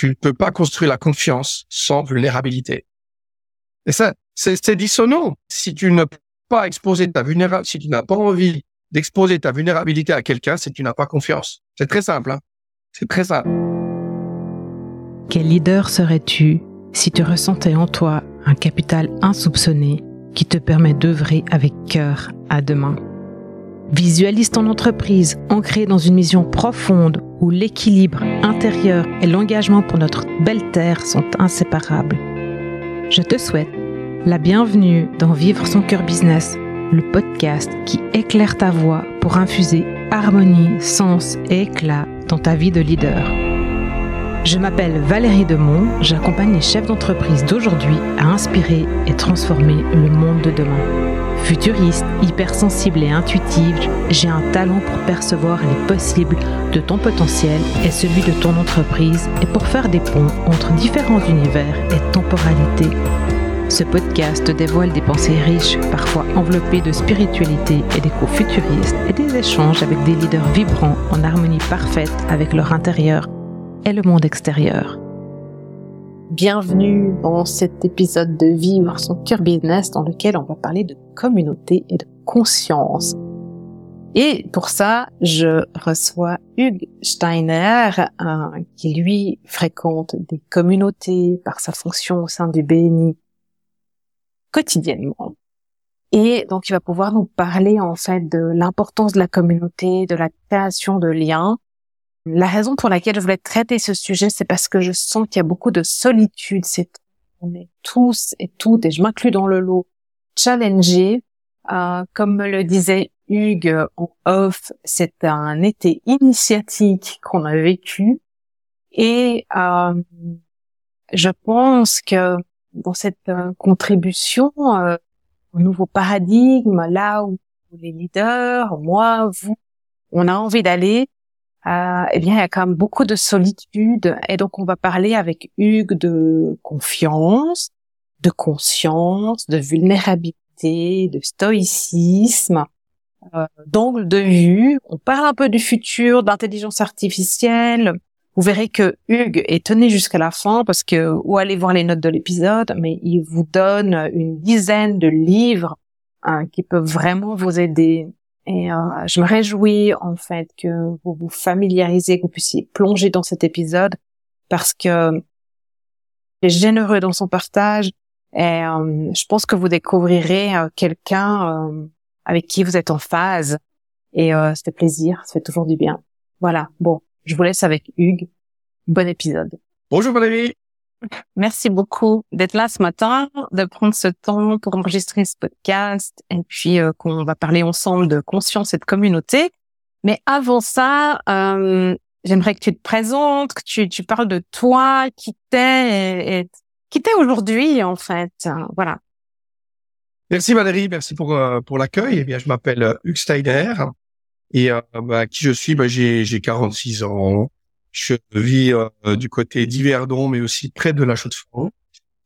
tu ne peux pas construire la confiance sans vulnérabilité. Et ça, c'est dissonant. Si tu ne pas exposer ta vulnérabilité, si tu n'as pas envie d'exposer ta vulnérabilité à quelqu'un, c'est que tu n'as pas confiance. C'est très simple. Hein c'est très simple. Quel leader serais-tu si tu ressentais en toi un capital insoupçonné qui te permet d'œuvrer avec cœur à demain? Visualise ton entreprise ancrée dans une mission profonde où l'équilibre intérieur et l'engagement pour notre belle terre sont inséparables. Je te souhaite la bienvenue dans Vivre son cœur business, le podcast qui éclaire ta voix pour infuser harmonie, sens et éclat dans ta vie de leader. Je m'appelle Valérie Demont, j'accompagne les chefs d'entreprise d'aujourd'hui à inspirer et transformer le monde de demain. Futuriste, hypersensible et intuitive, j'ai un talent pour percevoir les possibles de ton potentiel et celui de ton entreprise et pour faire des ponts entre différents univers et temporalités. Ce podcast dévoile des pensées riches, parfois enveloppées de spiritualité et d'échos futuristes, et des échanges avec des leaders vibrants en harmonie parfaite avec leur intérieur et le monde extérieur. Bienvenue dans cet épisode de Vivre son cœur business dans lequel on va parler de communauté et de conscience. Et pour ça, je reçois Hugues Steiner, qui lui fréquente des communautés par sa fonction au sein du BNI quotidiennement. Et donc, il va pouvoir nous parler en fait de l'importance de la communauté, de la création de liens, la raison pour laquelle je voulais traiter ce sujet, c'est parce que je sens qu'il y a beaucoup de solitude. C'est on est tous et toutes, et je m'inclus dans le lot, challengés. Euh, comme me le disait Hugues en off, c'est un été initiatique qu'on a vécu. Et euh, je pense que dans cette euh, contribution euh, au nouveau paradigme, là où les leaders, moi, vous, on a envie d'aller, euh, eh bien, il y a quand même beaucoup de solitude. Et donc, on va parler avec Hugues de confiance, de conscience, de vulnérabilité, de stoïcisme, euh, d'angle de vue. On parle un peu du futur, d'intelligence artificielle. Vous verrez que Hugues est tenu jusqu'à la fin parce que, ou allez voir les notes de l'épisode, mais il vous donne une dizaine de livres hein, qui peuvent vraiment vous aider et euh, je me réjouis en fait que vous vous familiarisez, que vous puissiez plonger dans cet épisode parce que il est généreux dans son partage et euh, je pense que vous découvrirez euh, quelqu'un avec qui vous êtes en phase et euh, ça fait plaisir, ça fait toujours du bien. Voilà, bon, je vous laisse avec Hugues. Bon épisode. Bonjour Valérie. Merci beaucoup d'être là ce matin, de prendre ce temps pour enregistrer ce podcast et puis euh, qu'on va parler ensemble de conscience et de communauté. Mais avant ça, euh, j'aimerais que tu te présentes, que tu, tu parles de toi, qui t'es, qui aujourd'hui en fait. Voilà. Merci Valérie, merci pour euh, pour l'accueil. Eh bien, je m'appelle Hugues Steiner et bah, qui je suis, bah, j'ai j'ai 46 ans. Je vis euh, du côté d'Yverdon, mais aussi près de la Chaux-de-Fonds.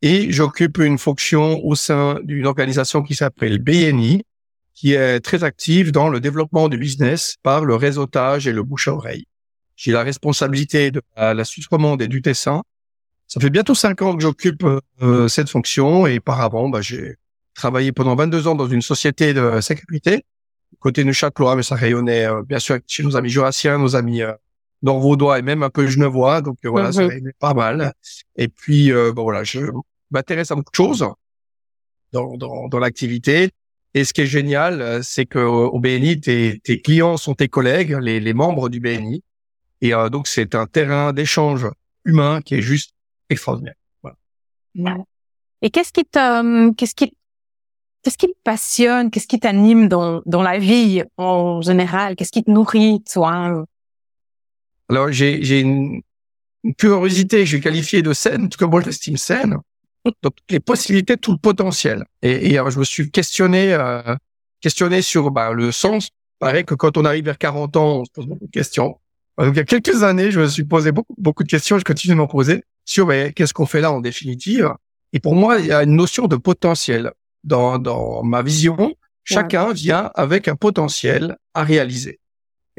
Et j'occupe une fonction au sein d'une organisation qui s'appelle BNI, qui est très active dans le développement du business par le réseautage et le bouche à oreille. J'ai la responsabilité de la, Suisse romande et du Tessin. Ça fait bientôt cinq ans que j'occupe euh, cette fonction et par avant, bah, j'ai travaillé pendant 22 ans dans une société de sécurité côté Neuchâtelois, mais ça rayonnait euh, bien sûr chez nos amis jurassiens, nos amis vos et même un peu genevois. Donc euh, voilà, ça mhm. pas mal. Et puis euh, bon voilà, je m'intéresse à beaucoup de choses dans, dans, dans l'activité. Et ce qui est génial, euh, c'est que au BNI, tes, tes clients sont tes collègues, les, les membres du BNI. Et donc c'est un terrain d'échange humain qui est juste extraordinaire. Voilà. Et qu'est-ce qui te, qu'est-ce qui, qu'est-ce qui te passionne, qu'est-ce qui t'anime dans, dans la vie en général, qu'est-ce qui te nourrit, toi? Alors, j'ai une, une, curiosité, je vais qualifier de saine, en tout cas moi je l'estime saine, donc les possibilités, tout le potentiel. Et, et je me suis questionné, euh, questionné sur bah, le sens. Pareil que quand on arrive vers 40 ans, on se pose beaucoup de questions. Donc, il y a quelques années, je me suis posé beaucoup, beaucoup de questions, je continue de m'en poser sur bah, qu'est-ce qu'on fait là en définitive. Et pour moi, il y a une notion de potentiel. Dans, dans ma vision, chacun vient avec un potentiel à réaliser.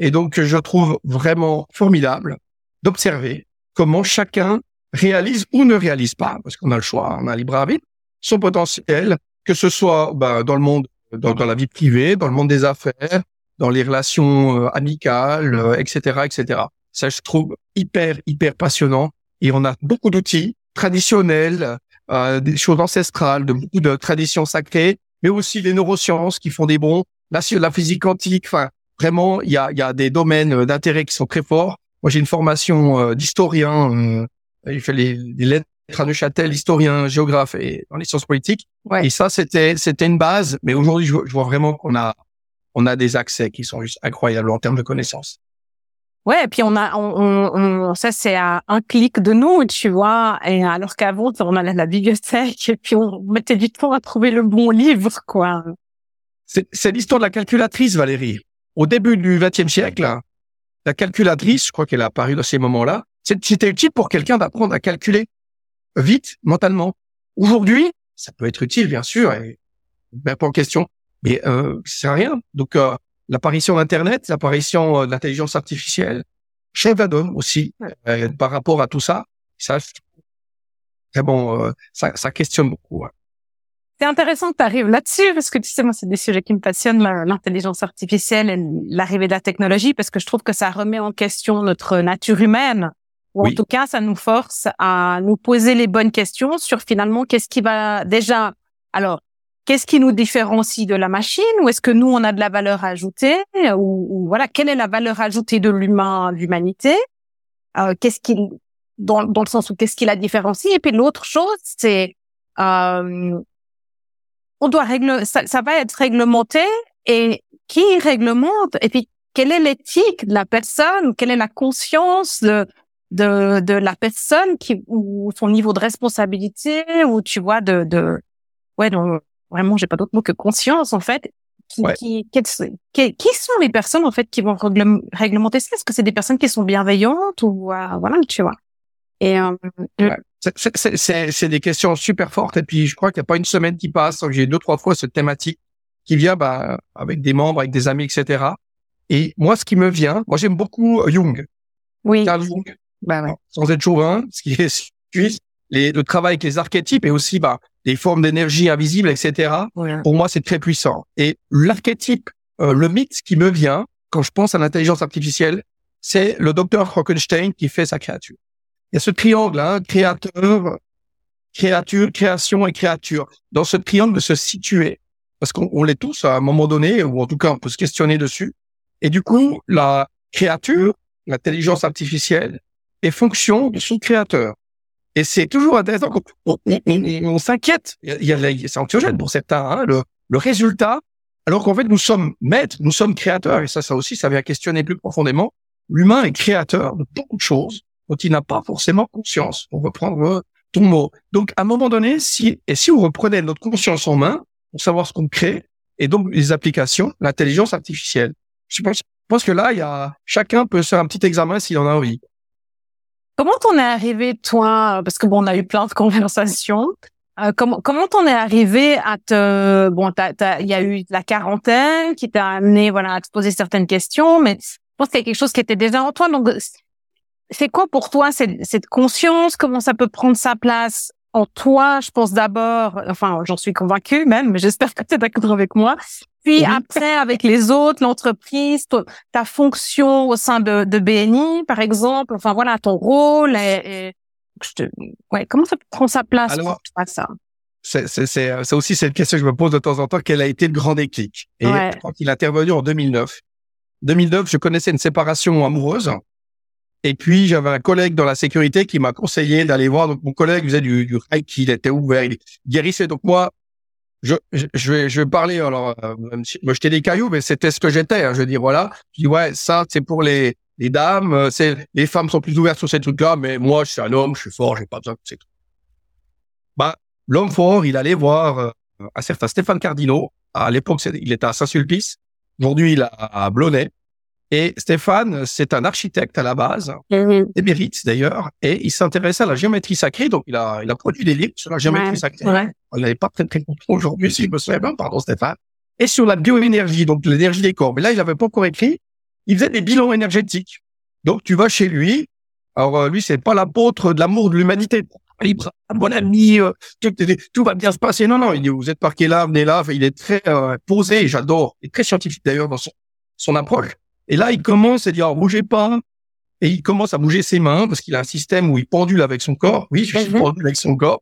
Et donc, je trouve vraiment formidable d'observer comment chacun réalise ou ne réalise pas, parce qu'on a le choix, on a libre arbitre, son potentiel, que ce soit bah, dans le monde, dans, dans, la vie privée, dans le monde des affaires, dans les relations euh, amicales, etc., etc. Ça, je trouve hyper, hyper passionnant. Et on a beaucoup d'outils traditionnels, euh, des choses ancestrales, de beaucoup de traditions sacrées, mais aussi les neurosciences qui font des bons, la, la physique quantique. Enfin, vraiment, il y a, y a des domaines d'intérêt qui sont très forts. Moi, j'ai une formation euh, d'historien. Euh, il fait les, les lettres à Neuchâtel, historien, géographe et dans les sciences politiques. Ouais. Et ça, c'était c'était une base. Mais aujourd'hui, je, je vois vraiment qu'on a on a des accès qui sont juste incroyables en termes de connaissances. Ouais, et puis on a, on, on, ça c'est à un clic de nous, tu vois. Et alors qu'avant, on allait à la bibliothèque et puis on mettait du temps à trouver le bon livre, quoi. C'est l'histoire de la calculatrice, Valérie. Au début du XXe siècle, la calculatrice, je crois qu'elle a apparu dans ces moments-là, c'était utile pour quelqu'un d'apprendre à calculer vite, mentalement. Aujourd'hui, ça peut être utile, bien sûr, et ben, pas en question, mais euh, c'est rien. Donc, euh, l'apparition d'Internet, l'apparition euh, de l'intelligence artificielle, chef d'homme aussi, euh, par rapport à tout ça, ça, bon, euh, ça, ça, questionne beaucoup. Hein. C'est intéressant que tu arrives là-dessus, parce que tu sais, moi, c'est des sujets qui me passionnent, l'intelligence artificielle et l'arrivée de la technologie, parce que je trouve que ça remet en question notre nature humaine, ou en tout cas, ça nous force à nous poser les bonnes questions sur finalement qu'est-ce qui va déjà, alors, Qu'est-ce qui nous différencie de la machine? Ou est-ce que nous, on a de la valeur ajoutée? Ou, voilà, quelle est la valeur ajoutée de l'humain, l'humanité? Euh, Qu'est-ce qui, dans, dans le sens où qu'est-ce qui la différencie? Et puis l'autre chose, c'est euh, on doit régler, ça, ça, va être réglementé. Et qui réglemente? Et puis quelle est l'éthique de la personne? Quelle est la conscience de de, de la personne qui ou son niveau de responsabilité? Ou tu vois de de ouais donc vraiment, j'ai pas d'autre mot que conscience, en fait. Qui, qui, qui, sont les personnes, en fait, qui vont réglementer ça? Est-ce que c'est des personnes qui sont bienveillantes ou, euh, voilà, tu vois? Et, euh, c'est des questions super fortes. Et puis, je crois qu'il n'y a pas une semaine qui passe sans que j'ai deux, trois fois cette thématique qui vient, bah, avec des membres, avec des amis, etc. Et moi, ce qui me vient, moi, j'aime beaucoup Jung. Oui. Carl Jung. Bah, ouais. Sans être chauvin, ce qui est suisse les, le travail avec les archétypes et aussi bah, des formes d'énergie invisibles, etc. Pour moi, c'est très puissant. Et l'archétype, euh, le mythe qui me vient quand je pense à l'intelligence artificielle, c'est le docteur Frankenstein qui fait sa créature. Il y a ce triangle, hein, créateur, créature, création et créature. Dans ce triangle de se situer, parce qu'on l'est tous à un moment donné, ou en tout cas on peut se questionner dessus. Et du coup, la créature, l'intelligence artificielle, est fonction de son créateur. Et c'est toujours intéressant. On, on, on, s'inquiète. Il y a, c'est anxiogène pour certains. Hein, le, le résultat, alors qu'en fait nous sommes maîtres, nous sommes créateurs. Et ça, ça aussi, ça vient questionner plus profondément. L'humain est créateur de beaucoup de choses dont il n'a pas forcément conscience. On reprendre euh, ton mot. Donc, à un moment donné, si et si on reprenait notre conscience en main pour savoir ce qu'on crée et donc les applications, l'intelligence artificielle. Je pense, je pense que là, il y a chacun peut faire un petit examen s'il en a envie. Comment t'en es arrivé, toi, parce que bon, on a eu plein de conversations. Euh, comment comment t'en es arrivé à te bon, il y a eu la quarantaine qui t'a amené voilà à te poser certaines questions, mais je pense qu'il y a quelque chose qui était déjà en toi. Donc, c'est quoi pour toi cette, cette conscience? Comment ça peut prendre sa place? En toi Je pense d'abord, enfin, j'en suis convaincue même, mais j'espère que tu es d'accord avec moi. Puis après, avec les autres, l'entreprise, ta fonction au sein de, de, BNI, par exemple, enfin voilà, ton rôle. Et, je te, ouais, comment ça prend sa place Alors, pour toi, ça? c'est aussi cette question que je me pose de temps en temps. Quel a été le grand déclic? Et je crois qu'il est intervenu en 2009. 2009, je connaissais une séparation amoureuse. Et puis, j'avais un collègue dans la sécurité qui m'a conseillé d'aller voir. Donc, mon collègue faisait du, du reiki, il était ouvert, il guérissait. Donc, moi, je, je, vais, je vais parler, alors, euh, me jeter des cailloux, mais c'était ce que j'étais. Hein, je dire, voilà. Je dis, ouais, ça, c'est pour les, dames. Euh, Les femmes sont plus ouvertes sur ces trucs-là, mais moi, je suis un homme, je suis fort, j'ai pas besoin de ces trucs. Bah, l'homme fort, il allait voir euh, un certain Stéphane Cardino. À l'époque, il était à Saint-Sulpice. Aujourd'hui, il est à Blonay. Et Stéphane, c'est un architecte à la base, mmh. émérite d'ailleurs, et il s'intéressait à la géométrie sacrée, donc il a, il a produit des livres sur la géométrie sacrée. On n'avait pas très très content aujourd'hui, si je me souviens bien, pardon Stéphane. Et sur la bioénergie, donc l'énergie des corps. Mais là, il n'avait pas encore écrit. Il faisait des bilans énergétiques. Donc tu vas chez lui, Alors euh, lui, c'est pas l'apôtre de l'amour de l'humanité. Libre, bon ami, euh, tout, tout, va bien se passer. Non, non, il dit, vous êtes parqué là, venez là. il est très euh, posé, j'adore. Il est très scientifique d'ailleurs dans son, son approche. Et là, il commence à dire, bougez pas. Et il commence à bouger ses mains parce qu'il a un système où il pendule avec son corps. Oui, je suis mhm. pendule avec son corps.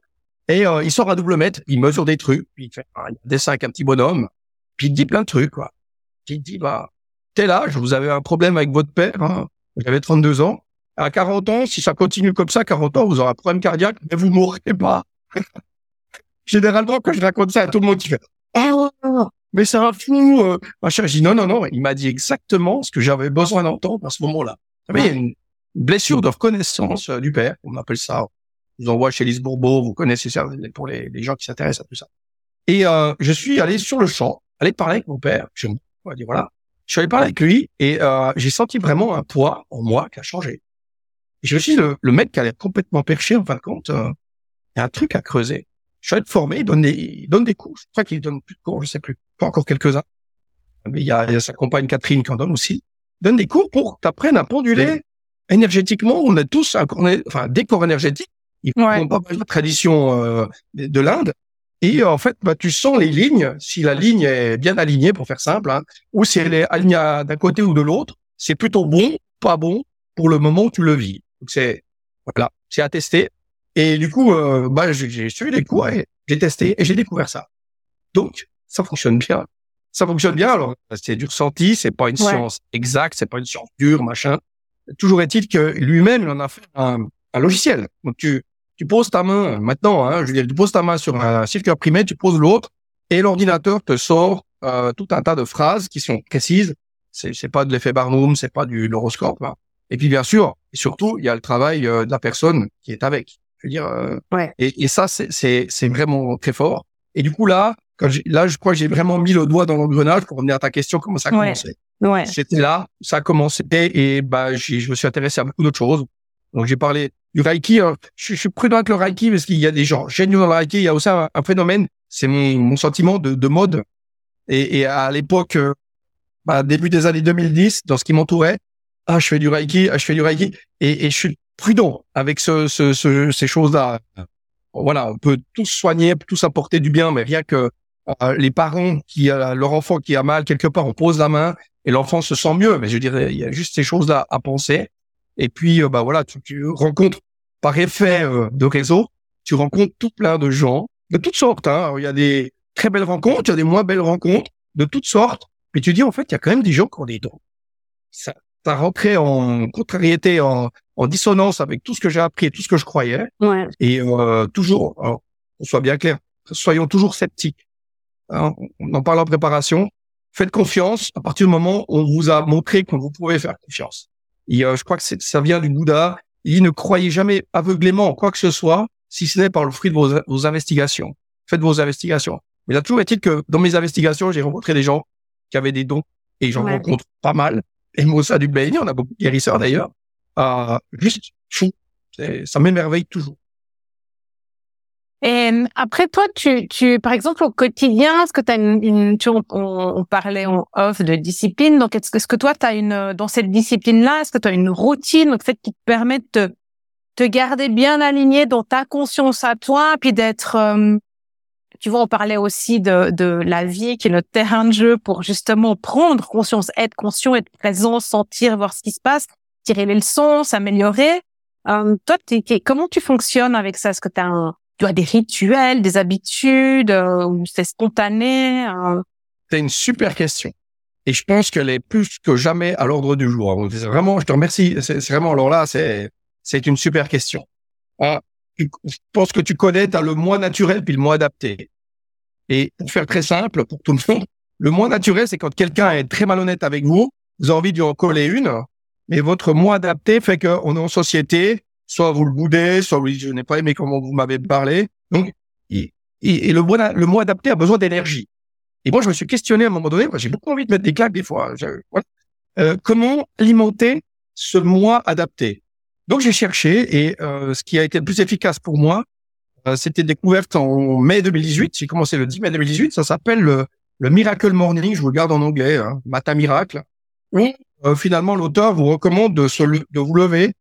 Et euh, il sort à double mètre, il mesure des trucs, puis il fait un dessin avec un petit bonhomme, puis il dit plein de trucs, quoi. Puis il dit, bah, tel âge, vous avez un problème avec votre père, hein, vous avez 32 ans, à 40 ans, si ça continue comme ça, 40 ans, vous aurez un problème cardiaque, mais vous mourrez pas. Généralement, quand je raconte ça à tout le monde, il fait oh, mais c'est un fou, euh. machin. Je dis non, non, non. Il m'a dit exactement ce que j'avais besoin d'entendre à ce moment-là. Vous savez, il y a une blessure de reconnaissance euh, du père, on appelle ça. Je vous envoie chez Lise Bourbeau, vous connaissez ça pour les, les gens qui s'intéressent à tout ça. Et euh, je suis allé sur le champ, aller parler avec mon père. Je va dire voilà. Je suis allé parler avec lui et euh, j'ai senti vraiment un poids en moi qui a changé. Et je me suis dit, le, le mec qui a l'air complètement perché, en fin de compte, euh, il y a un truc à creuser. Je suis allé te former, il donne des, il donne des cours. Je crois qu'il donne plus de cours, je sais plus. Pas encore quelques-uns. Mais il y a, il y a sa compagne Catherine qui en donne aussi. Il donne des cours pour t'apprendre à penduler énergétiquement. On a tous un, enfin, des corps énergétiques. Ils ouais. pas mal de tradition euh, de l'Inde. Et en fait, bah, tu sens les lignes. Si la ligne est bien alignée, pour faire simple, hein, ou si elle est alignée d'un côté ou de l'autre, c'est plutôt bon, pas bon pour le moment où tu le vis. Donc c'est voilà, c'est à tester. Et du coup, euh, bah, j'ai suivi les cours et j'ai testé et j'ai découvert ça. Donc, ça fonctionne bien. Ça fonctionne bien. Alors, c'est du ressenti, c'est pas une science exacte, c'est pas une science dure, machin. Toujours est-il que lui-même, il en a fait un, un logiciel. Donc, tu, tu poses ta main maintenant, hein, je veux dire, tu poses ta main sur un circuit imprimé, tu poses l'autre, et l'ordinateur te sort euh, tout un tas de phrases qui sont précises. C'est, c'est pas de l'effet Barnum, c'est pas du l'horoscope. Hein. Et puis bien sûr, et surtout, il y a le travail euh, de la personne qui est avec. Je veux dire, euh, ouais. et, et, ça, c'est, vraiment très fort. Et du coup là, quand là, je crois que j'ai vraiment mis le doigt dans l'engrenage pour revenir à ta question, comment ça a commencé. Ouais. C'était là, ça a commencé et bah, je me suis intéressé à beaucoup d'autres choses. Donc j'ai parlé du Reiki. Hein. Je, je, suis prudent avec le Reiki parce qu'il y a des gens géniaux dans le Reiki. Il y a aussi un, phénomène, c'est mon, mon, sentiment de, de mode. Et, et à l'époque, euh, bah, début des années 2010, dans ce qui m'entourait, ah, je fais du Reiki, ah, je fais du Reiki. Et, et je suis prudent avec ce, ce, ce ces choses-là. Voilà, on peut tous soigner, tous apporter du bien, mais rien que euh, les parents qui, euh, leur enfant qui a mal quelque part, on pose la main et l'enfant se sent mieux. Mais je dirais, il y a juste ces choses-là à penser. Et puis, euh, bah voilà, tu, tu, rencontres par effet de réseau, tu rencontres tout plein de gens de toutes sortes. Hein. Il y a des très belles rencontres, il y a des moins belles rencontres de toutes sortes. Mais tu dis en fait, il y a quand même des gens qui ont des dons. Ça, ça rentrait en contrariété, en, en dissonance avec tout ce que j'ai appris et tout ce que je croyais. Ouais. Et euh, toujours, alors, qu'on soit bien clair, soyons toujours sceptiques. Hein. On en parle en préparation. Faites confiance à partir du moment où on vous a montré que vous pouvez faire confiance. Et euh, je crois que ça vient du Bouddha. Il dit ne croyez jamais aveuglément en quoi que ce soit, si ce n'est par le fruit de vos, vos investigations. Faites vos investigations. Mais là, toujours est-il que dans mes investigations, j'ai rencontré des gens qui avaient des dons et j'en rencontre pas mal. Et moi, ça du béni, on a beaucoup de guérisseurs d'ailleurs. Euh, juste fou. Ça m'émerveille toujours. Et après, toi, tu, tu, par exemple, au quotidien, est-ce que tu une, tu, on, on, parlait en off de discipline, donc est-ce que, est-ce que toi, tu as une, dans cette discipline-là, est-ce que tu as une routine, en fait, qui te permet de te, te garder bien aligné dans ta conscience à toi, puis d'être, euh, tu vois, on parlait aussi de, de la vie qui est notre terrain de jeu pour justement prendre conscience, être conscient, être présent, sentir, voir ce qui se passe, tirer les leçons, s'améliorer. Euh, toi, comment tu fonctionnes avec ça? Est-ce que tu as un, tu as des rituels, des habitudes, euh, ou c'est spontané euh... C'est une super question. Et je pense qu'elle est plus que jamais à l'ordre du jour. Vraiment, je te remercie. C'est vraiment, alors là, c'est, c'est une super question. Ah, je pense que tu connais, tu as le moins naturel puis le moins adapté. Et pour faire très simple, pour tout le monde, le moins naturel, c'est quand quelqu'un est très malhonnête avec vous, vous avez envie d'y en coller une, mais votre moins adapté fait qu'on est en société, soit vous le boudez, soit oui, je n'ai pas aimé comment vous m'avez parlé. Donc, et, le, moi, le moi adapté a besoin d'énergie. Et moi, je me suis questionné à un moment donné, j'ai beaucoup envie de mettre des claques des fois. Euh, comment alimenter ce moi adapté? Donc, j'ai cherché et euh, ce qui a été le plus efficace pour moi, c'était découverte en mai 2018. J'ai commencé le 10 mai 2018. Ça s'appelle le, le, Miracle Morning. Je vous le garde en anglais, hein, Matin Miracle. Oui. Euh, finalement, l'auteur vous recommande de, se, de vous lever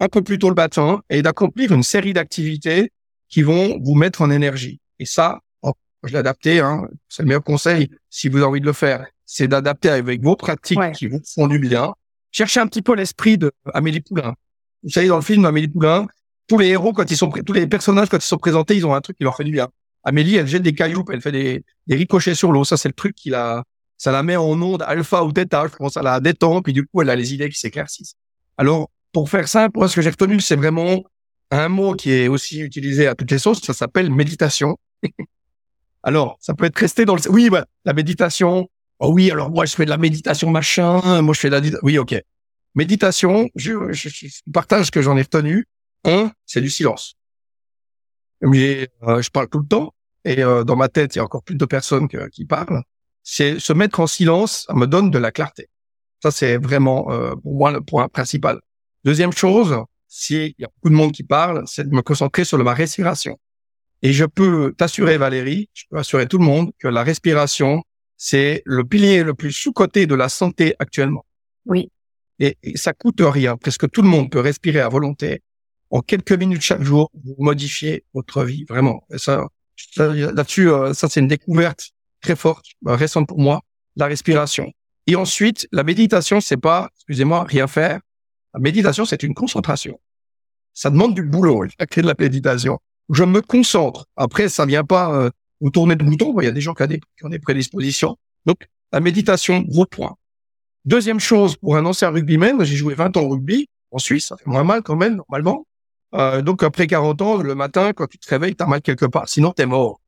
un peu plus tôt le matin et d'accomplir une série d'activités qui vont vous mettre en énergie. Et ça, oh, je l'ai adapté, hein, c'est le meilleur conseil si vous avez envie de le faire, c'est d'adapter avec vos pratiques qui vous font du bien. Cherchez un petit peu l'esprit de Amélie Poulain. Vous savez, dans le film Amélie Poulain, tous les héros, quand ils sont, tous les personnages, quand ils sont présentés, ils ont un truc qui leur fait du bien. Amélie, elle jette des cailloux, elle fait des, des ricochets sur l'eau. Ça, c'est le truc qui la, ça la met en onde alpha ou theta. Je pense à la détend, puis du coup, elle a les idées qui s'éclaircissent. Alors, pour faire simple, moi, ce que j'ai retenu, c'est vraiment un mot qui est aussi utilisé à toutes les sauces. Ça s'appelle méditation. alors, ça peut être resté dans le, oui, bah, la méditation. Oh oui, alors moi, je fais de la méditation machin. Moi, je fais de la, oui, ok. Méditation, je, je, je partage ce que j'en ai retenu. Un, c'est du silence. Mais euh, je parle tout le temps et euh, dans ma tête, il y a encore plus de personnes qui parlent. C'est se mettre en silence, ça me donne de la clarté. Ça, c'est vraiment euh, pour moi le point principal. Deuxième chose, s'il y a beaucoup de monde qui parle, c'est de me concentrer sur ma respiration. Et je peux t'assurer, Valérie, je peux assurer tout le monde que la respiration, c'est le pilier le plus sous-coté de la santé actuellement. Oui. Et, et, ça coûte rien. Presque tout le monde peut respirer à volonté en quelques minutes chaque jour, vous modifiez votre vie, vraiment. ça, là-dessus, euh, ça c'est une découverte très forte, euh, récente pour moi, la respiration. Et ensuite, la méditation, c'est pas, excusez-moi, rien faire. La méditation, c'est une concentration. Ça demande du boulot, la clé de la méditation. Je me concentre. Après, ça vient pas euh, vous tourner de bouton. Il y a des gens qui, ont des, ont des prédispositions. Donc, la méditation, gros point. Deuxième chose, pour un ancien rugbyman, j'ai joué 20 ans au rugby en Suisse, ça fait moins mal quand même, normalement. Euh, donc après 40 ans, le matin, quand tu te réveilles, t'as mal quelque part. Sinon, t'es mort.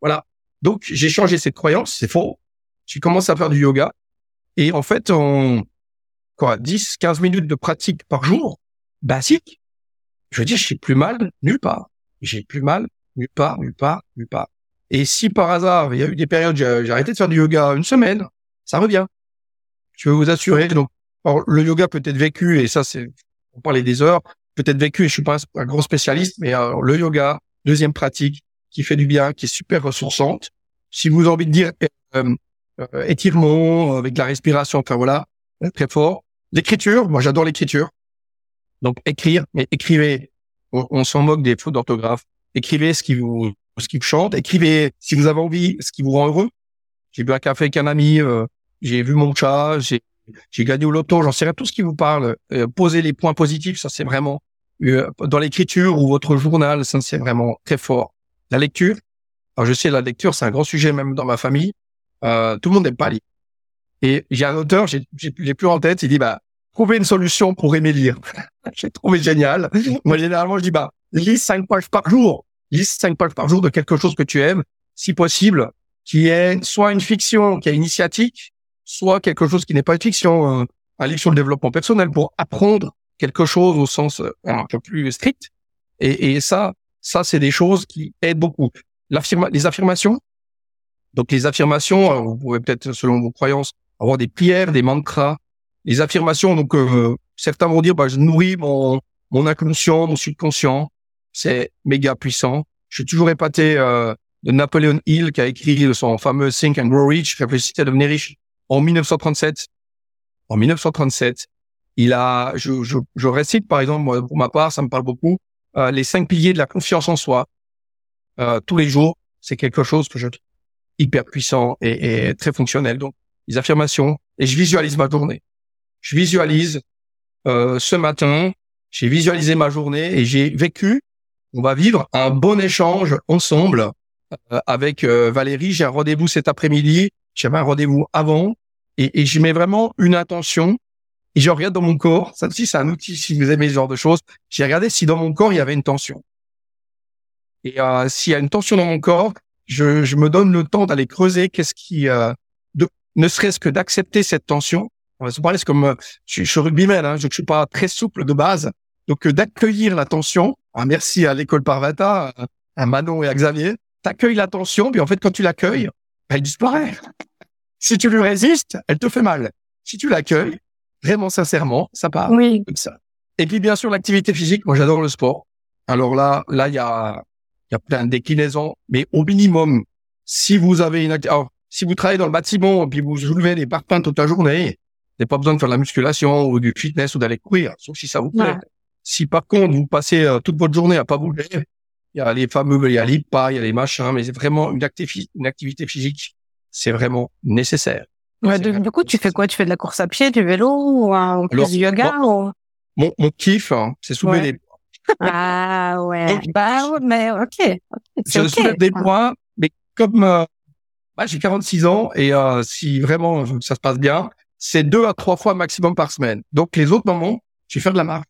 Voilà. Donc j'ai changé cette croyance. C'est faux. Tu commences à faire du yoga. Et en fait, en quoi, 10, 15 minutes de pratique par jour, basique, je veux dire, j'ai plus mal nulle part. J'ai plus mal nulle part, nulle part, nulle part. Et si par hasard, il y a eu des périodes, j'ai arrêté de faire du yoga une semaine, ça revient. Je veux vous assurer. Donc, le yoga peut être vécu, et ça, c'est, on parlait des heures, peut-être vécu, et je suis pas un, grand spécialiste, mais euh, le yoga, deuxième pratique, qui fait du bien, qui est super ressourçante. Si vous avez envie de dire euh, euh, étirement avec la respiration, enfin voilà, très fort. L'écriture, moi j'adore l'écriture. Donc écrire, mais écrivez. On, s'en moque des fautes d'orthographe. Écrivez ce qui vous ce qui vous chante. Écrivez si vous avez envie, ce qui vous rend heureux. J'ai bu un café avec un ami. j'ai vu mon chat. J'ai j'ai gagné au loto, j'en sais rien, tout ce qui vous parle. Euh, posez les points positifs, ça c'est vraiment euh, dans l'écriture ou votre journal, ça c'est vraiment très fort. La lecture, alors je sais la lecture c'est un grand sujet même dans ma famille. Euh, tout le monde n'aime pas lire. Et j'ai un auteur, j'ai plus en tête, il dit bah trouver une solution pour aimer lire. j'ai trouvé génial. Moi généralement je dis bah lis cinq pages par jour, lis cinq pages par jour de quelque chose que tu aimes, si possible, qui est soit une fiction qui est initiatique, soit quelque chose qui n'est pas une fiction, un, livre sur le développement personnel pour apprendre quelque chose au sens euh, un peu plus strict. Et, ça, ça c'est des choses qui aident beaucoup. les affirmations. Donc les affirmations, vous pouvez peut-être selon vos croyances avoir des prières, des mantras. Les affirmations, donc euh, certains vont dire, bah, je nourris mon mon inconscient, mon subconscient. C'est méga puissant. Je suis toujours épaté euh, de Napoleon Hill qui a écrit son fameux Think and Grow Rich, réfléchissez à devenir riche en 1937. En 1937, il a, je, je, je récite par exemple, pour ma part, ça me parle beaucoup, euh, les cinq piliers de la confiance en soi. Euh, tous les jours, c'est quelque chose que je trouve hyper puissant et, et, très fonctionnel. Donc, les affirmations, et je visualise ma journée. Je visualise euh, ce matin, j'ai visualisé ma journée et j'ai vécu, on va vivre un bon échange ensemble euh, avec euh, Valérie. J'ai un rendez-vous cet après-midi. J'avais un rendez-vous avant et, et je mets vraiment une attention et je regarde dans mon corps. Ça aussi, c'est un outil si vous aimez ce genre de choses. J'ai regardé si dans mon corps il y avait une tension. Et euh, s'il y a une tension dans mon corps, je, je me donne le temps d'aller creuser qu'est-ce qui, euh, de, ne serait-ce que d'accepter cette tension. On va se parler, c'est comme euh, je, je, suis rugbyman, hein, je ne suis pas très souple de base, donc euh, d'accueillir la tension. Ah, merci à l'école Parvata, à Manon et à Xavier. T'accueilles la tension, puis en fait quand tu l'accueilles, elle disparaît. Si tu lui résistes, elle te fait mal. Si tu l'accueilles, vraiment sincèrement, ça part oui. comme ça. Et puis bien sûr l'activité physique, moi j'adore le sport. Alors là, là il y a, y a plein de déclinaisons, mais au minimum, si vous avez une alors, si vous travaillez dans le bâtiment et puis vous soulevez des parpaings toute la journée, vous n'avez pas besoin de faire de la musculation ou du fitness ou d'aller courir, sauf si ça vous plaît. Si par contre vous passez euh, toute votre journée à pas bouger, il y a les fameux, il y a les pas, il y a les machins, mais c'est vraiment une activité physique, c'est vraiment nécessaire. Ouais, du, coup, tu fais quoi? Tu fais de la course à pied, du vélo ou un du yoga ou... mon, mon kiff, hein, c'est soulever des poids. Ah ouais, bah mais ok. okay. Je soulève des poids, mais comme euh, bah, j'ai 46 ans et euh, si vraiment ça se passe bien, c'est deux à trois fois maximum par semaine. Donc les autres moments, je vais faire de la marche,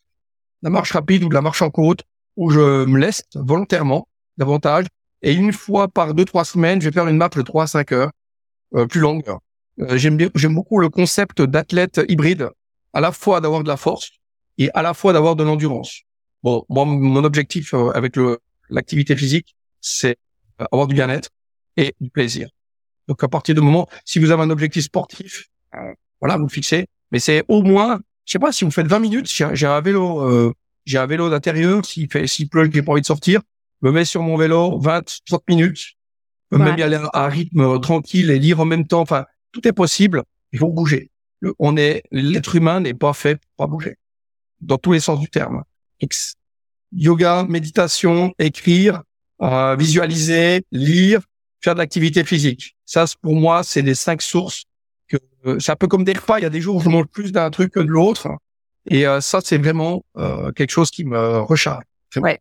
la marche rapide ou de la marche en côte, où je me laisse volontairement davantage. Et une fois par deux trois semaines, je vais faire une marche de 3 à 5 heures, euh, plus longue. Euh, j'aime bien, j'aime beaucoup le concept d'athlète hybride, à la fois d'avoir de la force et à la fois d'avoir de l'endurance. Bon, moi, mon objectif euh, avec le l'activité physique, c'est avoir du bien-être et du plaisir. Donc à partir du moment, si vous avez un objectif sportif, voilà, vous le fixez. Mais c'est au moins, je sais pas, si vous faites 20 minutes, j'ai un vélo, euh, j'ai un vélo d'intérieur, s'il fait, s'il pleut, j'ai pas envie de sortir, me mets sur mon vélo 20, 30 minutes, me ouais. y aller à un rythme tranquille et lire en même temps. Enfin, tout est possible. Il faut bouger. On est, l'être humain n'est pas fait pour pas bouger. Dans tous les sens du terme. Yoga, méditation, écrire, euh, visualiser, lire, faire de l'activité physique. Ça, pour moi, c'est les cinq sources euh, c'est un peu comme des repas. Il y a des jours où je mange plus d'un truc que de l'autre. Et euh, ça, c'est vraiment euh, quelque chose qui me recharge. Ouais.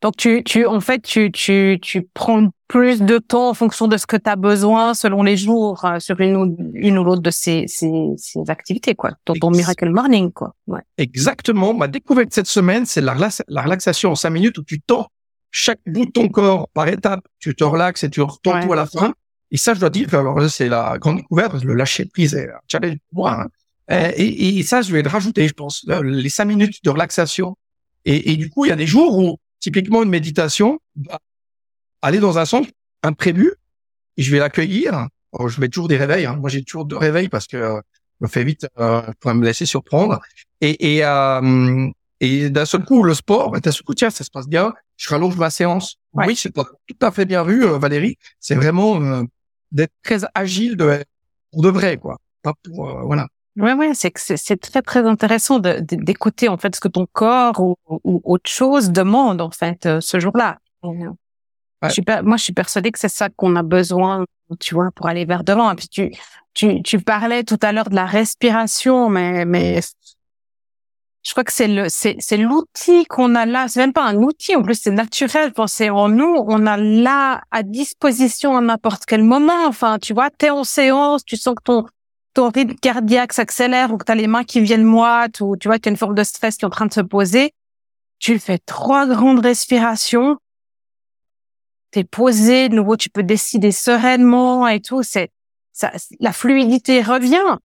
Donc tu, tu, en fait, tu, tu, tu prends plus de temps en fonction de ce que tu as besoin selon les jours sur une ou, une ou l'autre de ces, ces, ces, activités, quoi. Dans ton Miracle Morning, quoi. Ouais. Exactement. Ma découverte cette semaine, c'est la, la relaxation en cinq minutes où tu tends chaque bout de ton corps par étape. Tu te relaxes et tu retends ouais. tout à la fin. Et ça, je dois dire, alors c'est la grande découverte, le lâcher prise est un challenge pour moi. Hein. Et, et, ça, je vais le rajouter, je pense, les cinq minutes de relaxation. Et, et, du coup, il y a des jours où, typiquement, une méditation va aller dans un sens imprévu et je vais l'accueillir. Je mets toujours des réveils. Hein. Moi, j'ai toujours deux réveils parce que euh, je me fais vite euh, pour me laisser surprendre. Et, et, euh, et d'un seul coup, le sport, d'un seul coup, tiens, ça se passe bien. Je rallonge ma séance. Ouais. Oui, c'est pas tout à fait bien vu, euh, Valérie. C'est vraiment d'être très agile de, pour de vrai, quoi. Pas pour, voilà. Ouais, ouais, c'est c'est très très intéressant d'écouter en fait ce que ton corps ou, ou autre chose demande en fait euh, ce jour-là. Ouais. Je suis moi, je suis persuadée que c'est ça qu'on a besoin, tu vois, pour aller vers devant. Et puis tu tu tu parlais tout à l'heure de la respiration, mais mais je crois que c'est le c'est c'est l'outil qu'on a là c'est même pas un outil en plus c'est naturel c'est en nous on a là à disposition à n'importe quel moment enfin tu vois t'es en séance tu sens que ton ton rythme cardiaque s'accélère ou que t'as les mains qui viennent moites ou tu vois qu'il y a une forme de stress qui est en train de se poser tu fais trois grandes respirations. T'es posé de nouveau tu peux décider sereinement et tout. C'est ça la fluidité revient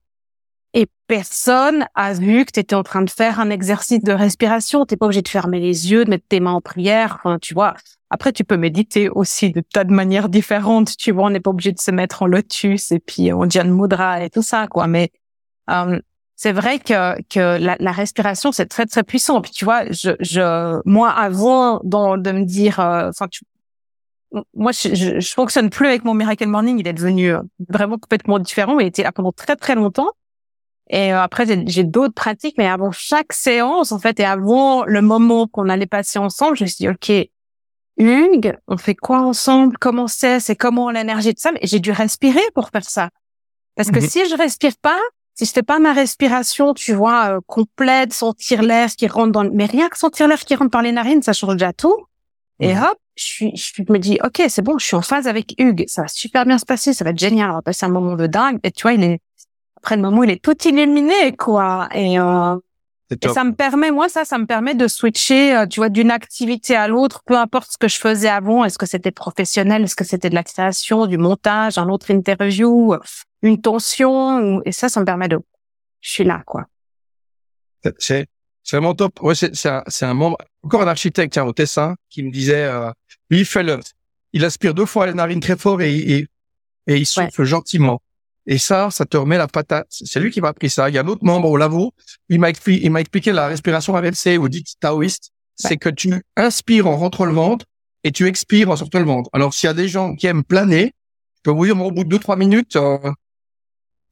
et personne a vu que tu étais en train de faire un exercice de respiration. T'es pas obligé de fermer les yeux, de mettre tes mains en prière. Enfin, tu vois. Après, tu peux méditer aussi de tas de manières différentes. Tu vois, on n'est pas obligé de se mettre en lotus et puis en Dhyana Mudra et tout ça, quoi. Mais euh, c'est vrai que que la, la respiration c'est très très puissant. Puis tu vois, je, je moi avant dans, de me dire, euh, enfin, tu, moi, je, je, je, fonctionne plus avec mon Miracle Morning. Il est devenu euh, vraiment complètement différent. Il était là pendant très très longtemps. Et euh, après, j'ai d'autres pratiques, mais avant chaque séance, en fait, et avant le moment qu'on allait passer ensemble, je me suis dit, OK, Hugues, on fait quoi ensemble? Comment c'est? C'est comment l'énergie de ça? Et j'ai dû respirer pour faire ça. Parce que mhm. si je respire pas, si je fais pas ma respiration, tu vois, euh, complète, sentir l'air qui rentre dans, mais rien que sentir l'air qui rentre par les narines, ça change déjà tout. Et hop, je suis, je me dis, OK, c'est bon, je suis en phase avec Hugues. Ça va super bien se passer. Ça va être génial. On va passer un moment de dingue. Et tu vois, il est, après le moment il est tout illuminé quoi. Et, euh, et ça me permet moi ça ça me permet de switcher euh, tu vois d'une activité à l'autre peu importe ce que je faisais avant. Est-ce que c'était professionnel? Est-ce que c'était de la création du montage un autre interview une tension et ça ça me permet de je suis là quoi. C'est c'est vraiment top. Ouais c'est c'est un, c'est un membre encore un architecte tiens, au Tessin qui me disait euh, lui il fait le il aspire deux fois les narines très fort et, et, et il souffle ouais. gentiment et ça, ça te remet la patate. C'est lui qui m'a appris ça. Il y a un autre membre au labo. Il m'a expliqué, il m'a expliqué la respiration inversée ou dite taoïste. C'est que tu inspires en rentrant le ventre et tu expires en sortant le ventre. Alors, s'il y a des gens qui aiment planer, je peux vous dire, au bout de deux, trois minutes, euh,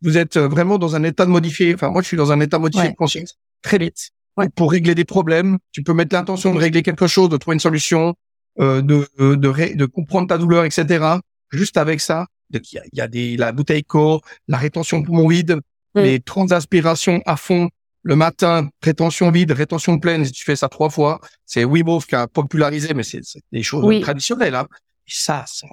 vous êtes vraiment dans un état de modifié. Enfin, moi, je suis dans un état modifié ouais. de conscience très vite. pour régler des problèmes. Tu peux mettre l'intention de régler quelque chose, de trouver une solution, euh, de, de, de, comprendre ta douleur, etc. Juste avec ça, il y a, des la bouteille co, la rétention poumon vide, mm. les transaspirations à fond le matin, rétention vide, rétention pleine. Si tu fais ça trois fois, c'est Wim Hof qui a popularisé, mais c'est des choses traditionnelles. Hein. Et ça, c'est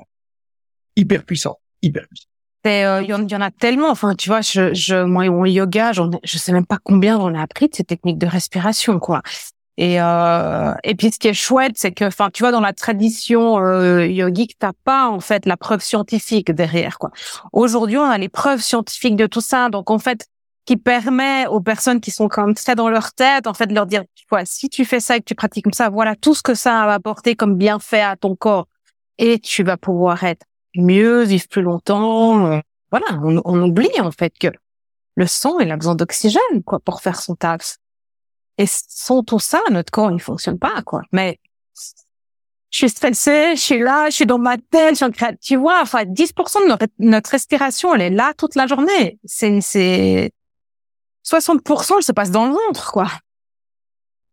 hyper puissant, hyper puissant. Euh, il y, en a tellement. Enfin, tu vois, je, je moi, mon yoga, je sais même pas combien j'en ai appris de ces techniques de respiration, quoi. Et euh, et puis ce qui est chouette, c'est que, enfin, tu vois, dans la tradition euh, yogique, t'as pas en fait la preuve scientifique derrière, quoi. Aujourd'hui, on a les preuves scientifiques de tout ça, donc en fait, qui permet aux personnes qui sont quand même très dans leur tête, en fait, de leur dire, tu vois, si tu fais ça et que tu pratiques comme ça, voilà tout ce que ça va apporter comme bienfait à ton corps, et tu vas pouvoir être mieux, vivre plus longtemps. Euh, voilà, on, on, oublie en fait que le sang, il a besoin d'oxygène quoi pour faire son taxe. Et sans tout ça, notre corps, il fonctionne pas quoi. Mais je suis stressée, je suis là, je suis dans ma tête, je suis tu vois, enfin 10% de notre, notre, respiration, elle est là toute la journée. C'est c'est 60%, elle se passe dans le ventre quoi.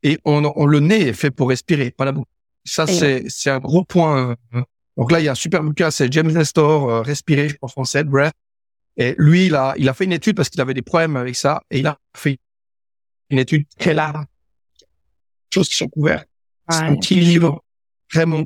Et on, on le nez est fait pour respirer, pas la bouche. Ça c'est c'est un gros point euh, donc là, il y a un super bouquin, c'est James Nestor, euh, Respirer, je pense français, Breath. Et lui, il a, il a fait une étude parce qu'il avait des problèmes avec ça, et il a fait une étude très large, choses qui sont couvertes. C'est un petit livre, vraiment,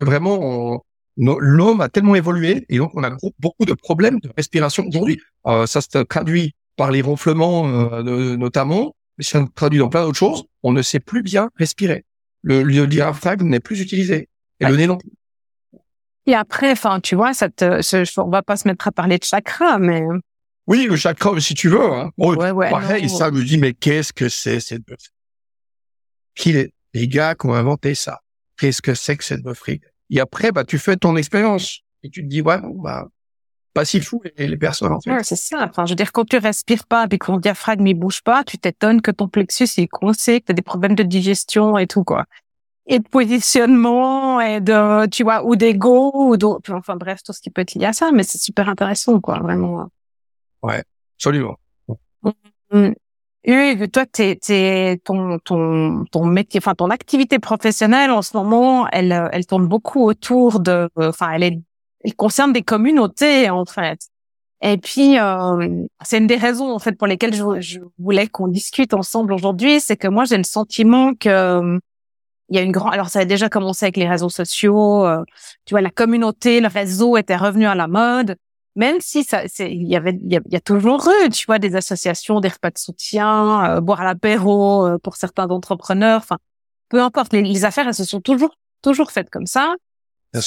vraiment, l'homme a tellement évolué, et donc on a beaucoup de problèmes de respiration aujourd'hui. Euh, ça se traduit par les ronflements euh, notamment, mais ça se traduit dans plein d'autres choses. On ne sait plus bien respirer. Le, le diaphragme n'est plus utilisé, et le nez non plus. Et après, enfin, tu vois, ça te, on va pas se mettre à parler de chakra, mais. Oui, le chakra, si tu veux. Hein. ouais, ouais, pareil, ça me dit, mais qu'est-ce que c'est cette bœuf Qui les, les gars qui ont inventé ça? Qu'est-ce que c'est que cette bœuf Et après, bah, tu fais ton expérience et tu te dis, ouais, bah, pas si fou les, les personnes en fait. Ouais, c'est ça. Enfin, je veux dire, quand tu respires pas et que ton diaphragme il bouge pas, tu t'étonnes que ton plexus est coincé, que tu as des problèmes de digestion et tout quoi et de positionnement et de tu vois ou d'ego ou enfin bref tout ce qui peut être lié à ça mais c'est super intéressant quoi vraiment ouais absolument mmh. Hugues, toi, t'es, t'es, ton, ton, ton métier, enfin ton activité professionnelle en ce moment, elle, elle tourne beaucoup autour de, enfin, elle est, elle concerne des communautés en fait. Et puis, euh, c'est une des raisons en fait pour lesquelles je, je voulais qu'on discute ensemble aujourd'hui, c'est que moi j'ai le sentiment que il y a une grande alors ça a déjà commencé avec les réseaux sociaux euh, tu vois la communauté le réseau était revenu à la mode même si ça c'est il y avait il y, a, toujours eu tu vois des associations des repas de soutien euh, boire l'apéro euh, pour certains entrepreneurs enfin peu importe les, affaires elles se sont toujours toujours faites comme ça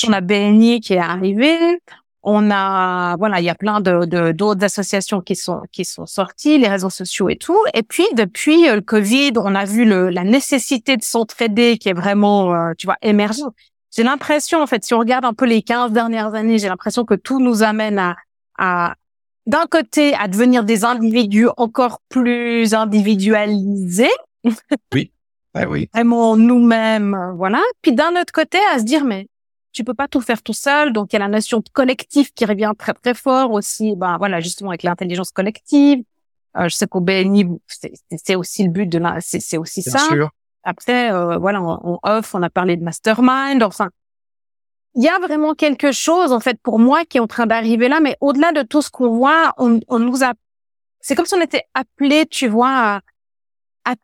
on a BNI qui est arrivé on a voilà, il y a plein de d'autres associations qui sont qui sont sorties, les réseaux sociaux et tout. Et puis depuis euh, le Covid, on a vu le, la nécessité de s'entraider qui est vraiment euh, tu vois émergent. J'ai l'impression en fait, si on regarde un peu les 15 dernières années, j'ai l'impression que tout nous amène à à d'un côté à devenir des individus encore plus individualisés. Oui. oui. Vraiment nous-mêmes, voilà. Puis d'un autre côté à se dire mais tu peux pas tout faire tout seul. Donc, il y a la notion de collectif qui revient très, très fort aussi. Ben, voilà, justement, avec l'intelligence collective. Euh, je sais qu'au BNI, c'est aussi le but de la, c'est aussi Bien ça. Sûr. Après, euh, voilà, on, off, on a parlé de mastermind. Enfin, il y a vraiment quelque chose, en fait, pour moi, qui est en train d'arriver là. Mais au-delà de tout ce qu'on voit, on, on nous a, c'est comme si on était appelés, tu vois, à, à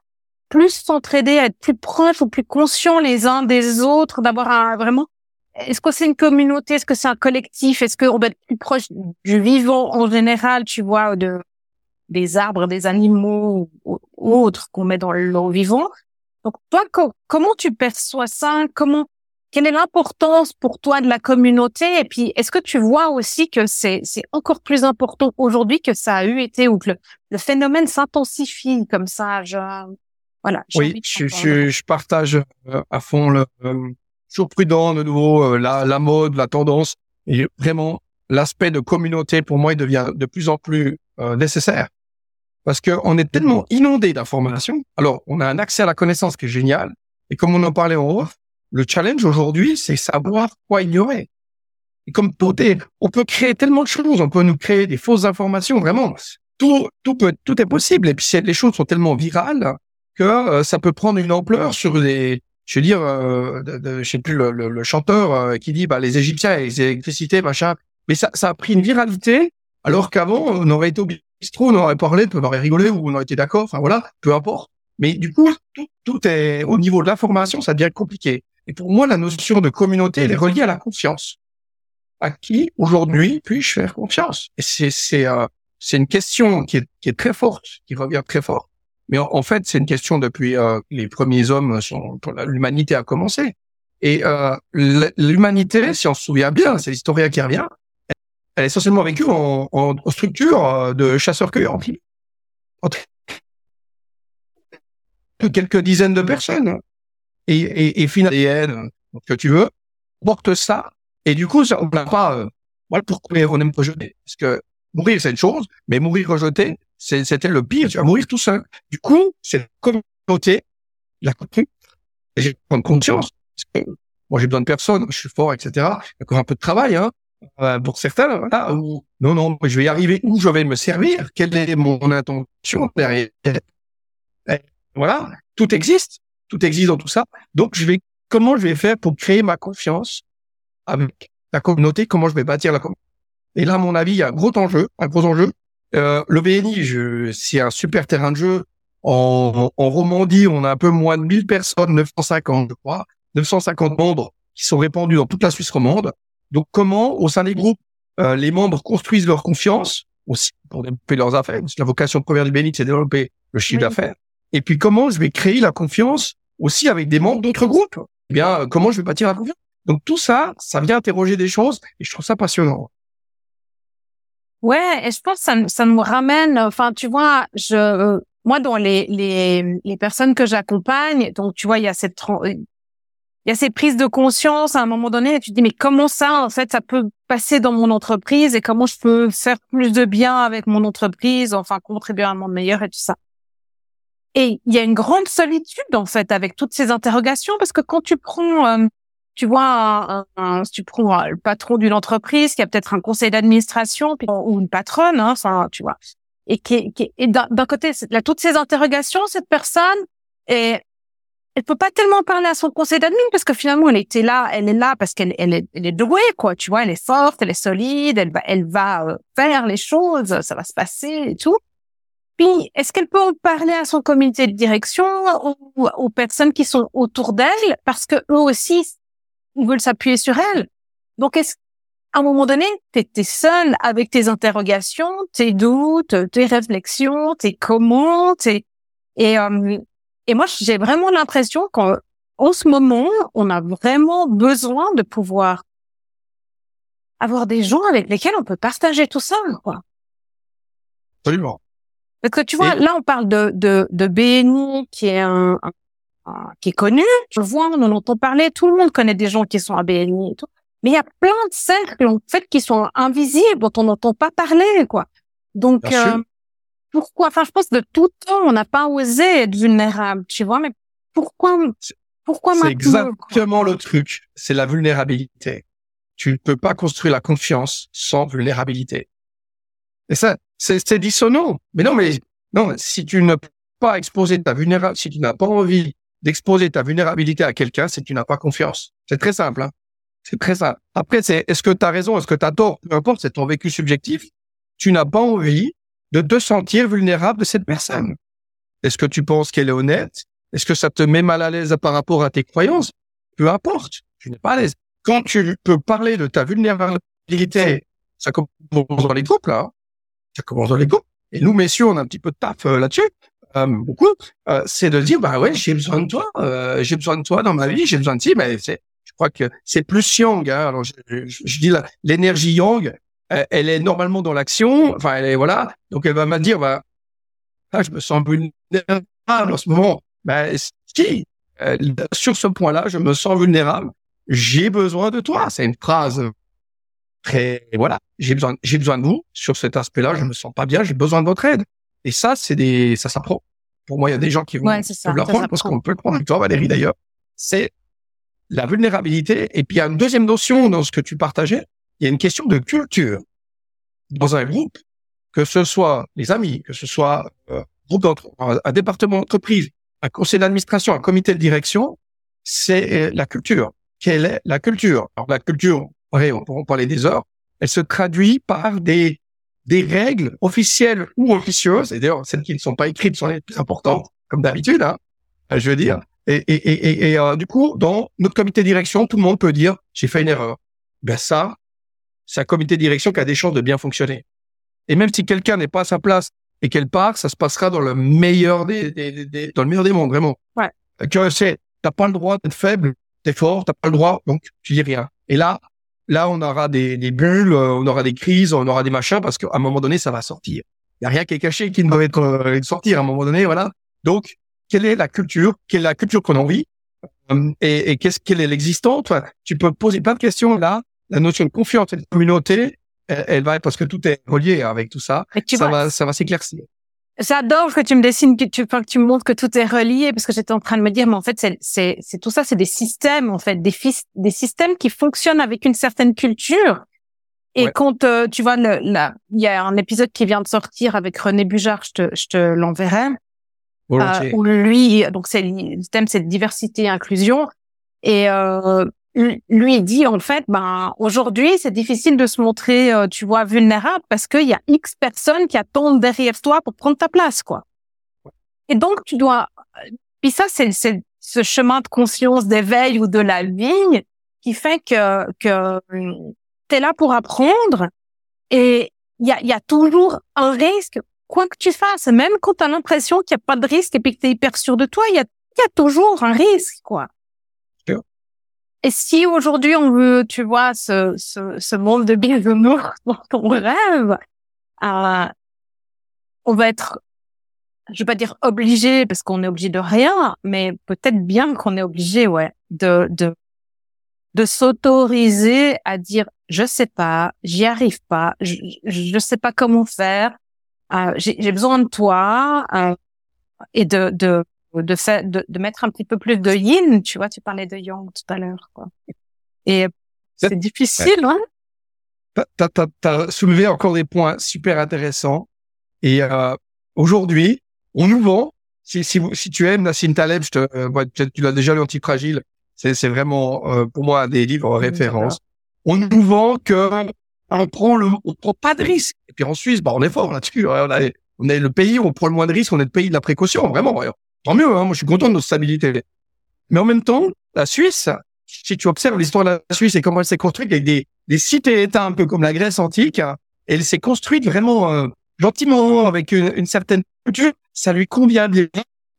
plus s'entraider, à être plus proches ou plus conscients les uns des autres, d'avoir un, vraiment est-ce que c'est une communauté Est-ce que c'est un collectif Est-ce qu'on doit être plus proche du vivant en général, tu vois, de des arbres, des animaux ou, autres qu'on met dans le vivant? Donc toi, comment tu perçois ça? Comment Quelle est l'importance pour toi de la communauté? Et puis, est-ce que tu vois aussi que c'est c'est encore plus important aujourd'hui que ça a eu été ou que le, phénomène s'intensifie comme ça? Je, Voilà. Oui, je, je, je, partage euh, à fond le, euh, toujours prudent de nouveau, euh, la, la mode, la tendance. Et vraiment, l'aspect de communauté, pour moi, il devient de plus en plus euh, nécessaire. Parce qu'on est tellement inondé d'informations. Alors, on a un accès à la connaissance qui est génial. Et comme on en parlait en haut, le challenge aujourd'hui, c'est savoir quoi ignorer. Et comme on peut créer tellement de choses, on peut nous créer des fausses informations, vraiment. Tout, tout peut, tout est possible. Et puis, les choses sont tellement virales que euh, ça peut prendre une ampleur sur des, je veux dire, euh, de, je sais plus le, le, chanteur euh, qui dit bah les Égyptiens, les électricités, machin. Mais ça, ça a pris une viralité, alors qu'avant on aurait été au bistrot, on aurait parlé, on aurait rigolé ou on aurait été d'accord. Enfin voilà, peu importe. Mais du coup, tout, tout est au niveau de l'information, ça devient compliqué. Et pour moi, la notion de communauté, elle est reliée à la confiance. À qui aujourd'hui puis-je faire confiance? Et c'est c'est euh, c'est une question qui est, qui est très forte, qui revient très fort. Mais en, fait, c'est une question depuis euh, les premiers hommes, sont, l'humanité a commencé. Et euh, l'humanité, si on se souvient bien, c'est l'historien qui revient, elle est essentiellement vécue en, en, structure de chasseurs-cueilleurs quelques dizaines de personnes. Et, et, et finalement, que tu veux, porte ça. Et du coup, ça, on n'a pas, euh, voilà pourquoi on aime rejeter. Parce que mourir, c'est une chose, mais mourir rejeté, c'était le pire. Tu vas mourir tout seul. Du coup, c'est communauté, la compris. Et j'ai prendre conscience. moi, j'ai besoin de personne, je suis fort, etc. Il y a encore un peu de travail, hein. Euh, pour certains, voilà, non, non, je vais y arriver, où je vais me servir, quelle est mon intention derrière? Voilà, tout existe, tout existe dans tout ça. Donc, je vais, comment je vais faire pour créer ma confiance avec la communauté, comment je vais bâtir la communauté. Et là, à mon avis, il y a un gros enjeu, un gros enjeu. Euh, le BNI, c'est un super terrain de jeu. En, en Romandie, on a un peu moins de 1000 personnes, 950, je crois, 950 membres qui sont répandus dans toute la Suisse romande. Donc, comment, au sein des groupes, euh, les membres construisent leur confiance aussi pour développer leurs affaires? Parce que la vocation première du BNI, c'est développer le chiffre d'affaires. Et puis, comment je vais créer la confiance aussi avec des membres d'autres groupes Eh bien, comment je vais bâtir la confiance? Donc, tout ça, ça vient interroger des choses et je trouve ça passionnant. Ouais, et je pense que ça, ça nous ramène, enfin, tu vois, je, euh, moi, dans les, les, les personnes que j'accompagne, donc, tu vois, il y a cette, il y a ces prises de conscience à un moment donné, et tu te dis, mais comment ça, en fait, ça peut passer dans mon entreprise et comment je peux faire plus de bien avec mon entreprise, enfin, contribuer à un monde meilleur et tout ça. Et il y a une grande solitude, en fait, avec toutes ces interrogations, parce que quand tu prends, euh, tu vois, un, tu prends le patron d'une entreprise qui a peut-être un conseil d'administration ou une patronne, hein, enfin, tu vois, et qui, qui et d'un côté, là, toutes ces interrogations, cette personne, et elle peut pas tellement parler à son conseil d'admin parce que finalement, elle était là, elle est là parce qu'elle elle est, elle est douée, quoi, tu vois, elle est forte, elle est solide, elle va, elle va euh, faire les choses, ça va se passer et tout. Puis, est-ce qu'elle peut en parler à son comité de direction ou aux personnes qui sont autour d'elle parce que eux aussi ils veulent s'appuyer sur elle? Donc, est-ce à un moment donné, tu es, seul avec tes interrogations, tes doutes, tes réflexions, tes comment, tes... Et, euh, et moi, j'ai vraiment l'impression qu'en ce moment, on a vraiment besoin de pouvoir avoir des gens avec lesquels on peut partager tout ça, quoi. Absolument. Parce que tu vois, là, on parle de, de, de BNI, qui est un, qui est connu. Je vois, on en entend parler. Tout le monde connaît des gens qui sont à BNI et tout. Mais il y a plein de cercles, en fait, qui sont invisibles, dont on n'entend pas parler, quoi. Donc, euh, pourquoi, enfin, je pense de tout temps, on n'a pas osé être vulnérable, tu vois, mais pourquoi, pourquoi maintenant? C'est exactement le truc. C'est la vulnérabilité. Tu ne peux pas construire la confiance sans vulnérabilité. Et ça, c'est dissonant. Mais non, mais, non, si tu ne peux pas exposer ta vulnérabilité, si tu n'as pas envie d'exposer ta vulnérabilité à quelqu'un, c'est que tu n'as pas confiance. C'est très simple. Hein c'est très simple. Après, c'est est-ce que tu as raison, est-ce que tu as tort, peu importe, c'est ton vécu subjectif. Tu n'as pas envie de te sentir vulnérable de cette personne. Est-ce que tu penses qu'elle est honnête? Est-ce que ça te met mal à l'aise par rapport à tes croyances? Peu importe, tu n'es pas à l'aise. Quand tu peux parler de ta vulnérabilité, ça commence dans les groupes là. Hein. Ça commence dans les groupes. Et nous, messieurs, on a un petit peu de taf euh, là-dessus. Euh, beaucoup, euh, c'est de dire bah ouais j'ai besoin de toi, j'ai besoin de toi dans ma vie, j'ai besoin de ti, mais c'est, je crois que c'est plus yang. Hein. Alors je, je, dis l'énergie yang, elle est normalement dans l'action, enfin elle est voilà, donc elle va me dire bah ah, je me sens vulnérable en ce moment. Bah si, sur ce point-là, je me sens vulnérable. J'ai besoin de toi. C'est une phrase très voilà. J'ai besoin, j'ai besoin de vous sur cet aspect-là. Je me sens pas bien. J'ai besoin de votre aide. Et ça, c'est des, ça s'apprend. Pour moi, il y a des gens qui vont ouais, l'apprendre parce qu'on peut le prendre avec toi, Valérie, d'ailleurs. C'est la vulnérabilité. Et puis, il y a une deuxième notion dans ce que tu partageais. Il y a une question de culture dans un groupe, que ce soit les amis, que ce soit euh, groupe un département d'entreprise, un conseil d'administration, un comité de direction, c'est la culture. Quelle est la culture? Alors la culture, on pourra parler des heures, elle se traduit par des des règles officielles ou officieuses, et d'ailleurs celles qui ne sont pas écrites sont les plus importantes, comme d'habitude, hein, je veux dire. Et, et, et, et euh, du coup, dans notre comité de direction, tout le monde peut dire j'ai fait une erreur. Ben ça, c'est un comité de direction qui a des chances de bien fonctionner. Et même si quelqu'un n'est pas à sa place et qu'elle part, ça se passera dans le meilleur des, des, des dans le meilleur des mondes, vraiment. Ouais. Que c'est, t'as pas le droit d'être faible, t'es fort, t'as pas le droit, donc tu dis rien. Et là, là, on aura des, des bulles, euh, on aura des crises, on aura des machins parce qu'à un moment donné, ça va sortir. Il y a rien qui est caché qui ne doit être euh, sortir à un moment donné, voilà. Donc, quelle est la culture? Quelle est la culture qu'on a envie euh, Et, et qu'est-ce quelle est l'existence? Tu peux poser plein de questions là. La notion de confiance et de communauté, elle, va parce que tout est relié avec tout ça. Ça va, ça va s'éclaircir. J'adore que tu me dessines, que tu, que tu me montres que tout est relié, parce que j'étais en train de me dire, mais en fait, c'est, tout ça, c'est des systèmes, en fait, des, des systèmes qui fonctionnent avec une certaine culture. Et quand euh, tu vois, il y a un épisode qui vient de sortir avec René Bujard, je te, je te l'enverrai. Euh, où lui, donc c'est le thème, c'est diversité et inclusion. Et euh, lui dit en fait, ben aujourd'hui c'est difficile de se montrer, euh, tu vois, vulnérable parce qu'il y a X personnes qui attendent derrière toi pour prendre ta place, quoi. Et donc tu dois, puis ça c'est ce chemin de conscience d'éveil ou de la vie qui fait que que t'es là pour apprendre et il y a, y a toujours un risque quoi que tu fasses, même quand tu as l'impression qu'il n'y a pas de risque et puis que tu es hyper sûr de toi, il y a, y a toujours un risque, quoi. Et si aujourd'hui on veut, tu vois, ce, ce, ce monde de bisounours dont on rêve, euh, on va être, je vais pas dire obligé parce qu'on est obligé de rien, mais peut-être bien qu'on est obligé, ouais, de de de s'autoriser à dire je sais pas, j'y arrive pas, je je sais pas comment faire, euh, j'ai besoin de toi euh, et de de de, fait, de, de mettre un petit peu plus de yin, tu vois, tu parlais de yang tout à l'heure, quoi. Et c'est difficile, hein. T'as, t'as, soulevé encore des points super intéressants. Et euh, aujourd'hui, on nous vend. Si, si, si tu aimes Nassim Taleb, je te, euh, tu l'as déjà lu Antifragile. C'est, c'est vraiment euh, pour moi des livres références. On nous vend que on prend le, on prend pas de risque. Et puis en Suisse, bah on est fort là-dessus. On est, on est le pays où on prend le moins de risques. On est le pays de la précaution, vraiment. Tant mieux, hein, moi je suis content de notre stabilité. Mais en même temps, la Suisse, si tu observes l'histoire de la Suisse et comment elle s'est construite avec des, des cités-États un peu comme la Grèce antique, elle s'est construite vraiment euh, gentiment avec une, une, certaine culture. Ça lui convient bien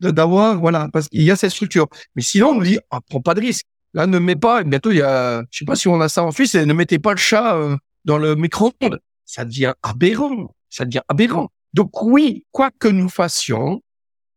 d'avoir, voilà, parce qu'il y a cette structure. Mais sinon, on nous dit, oh, prends pas de risque. Là, ne mets pas, bientôt, il y a, je sais pas si on a ça en Suisse, ne mettez pas le chat euh, dans le micro-ondes. Ça devient aberrant. Ça devient aberrant. Donc oui, quoi que nous fassions,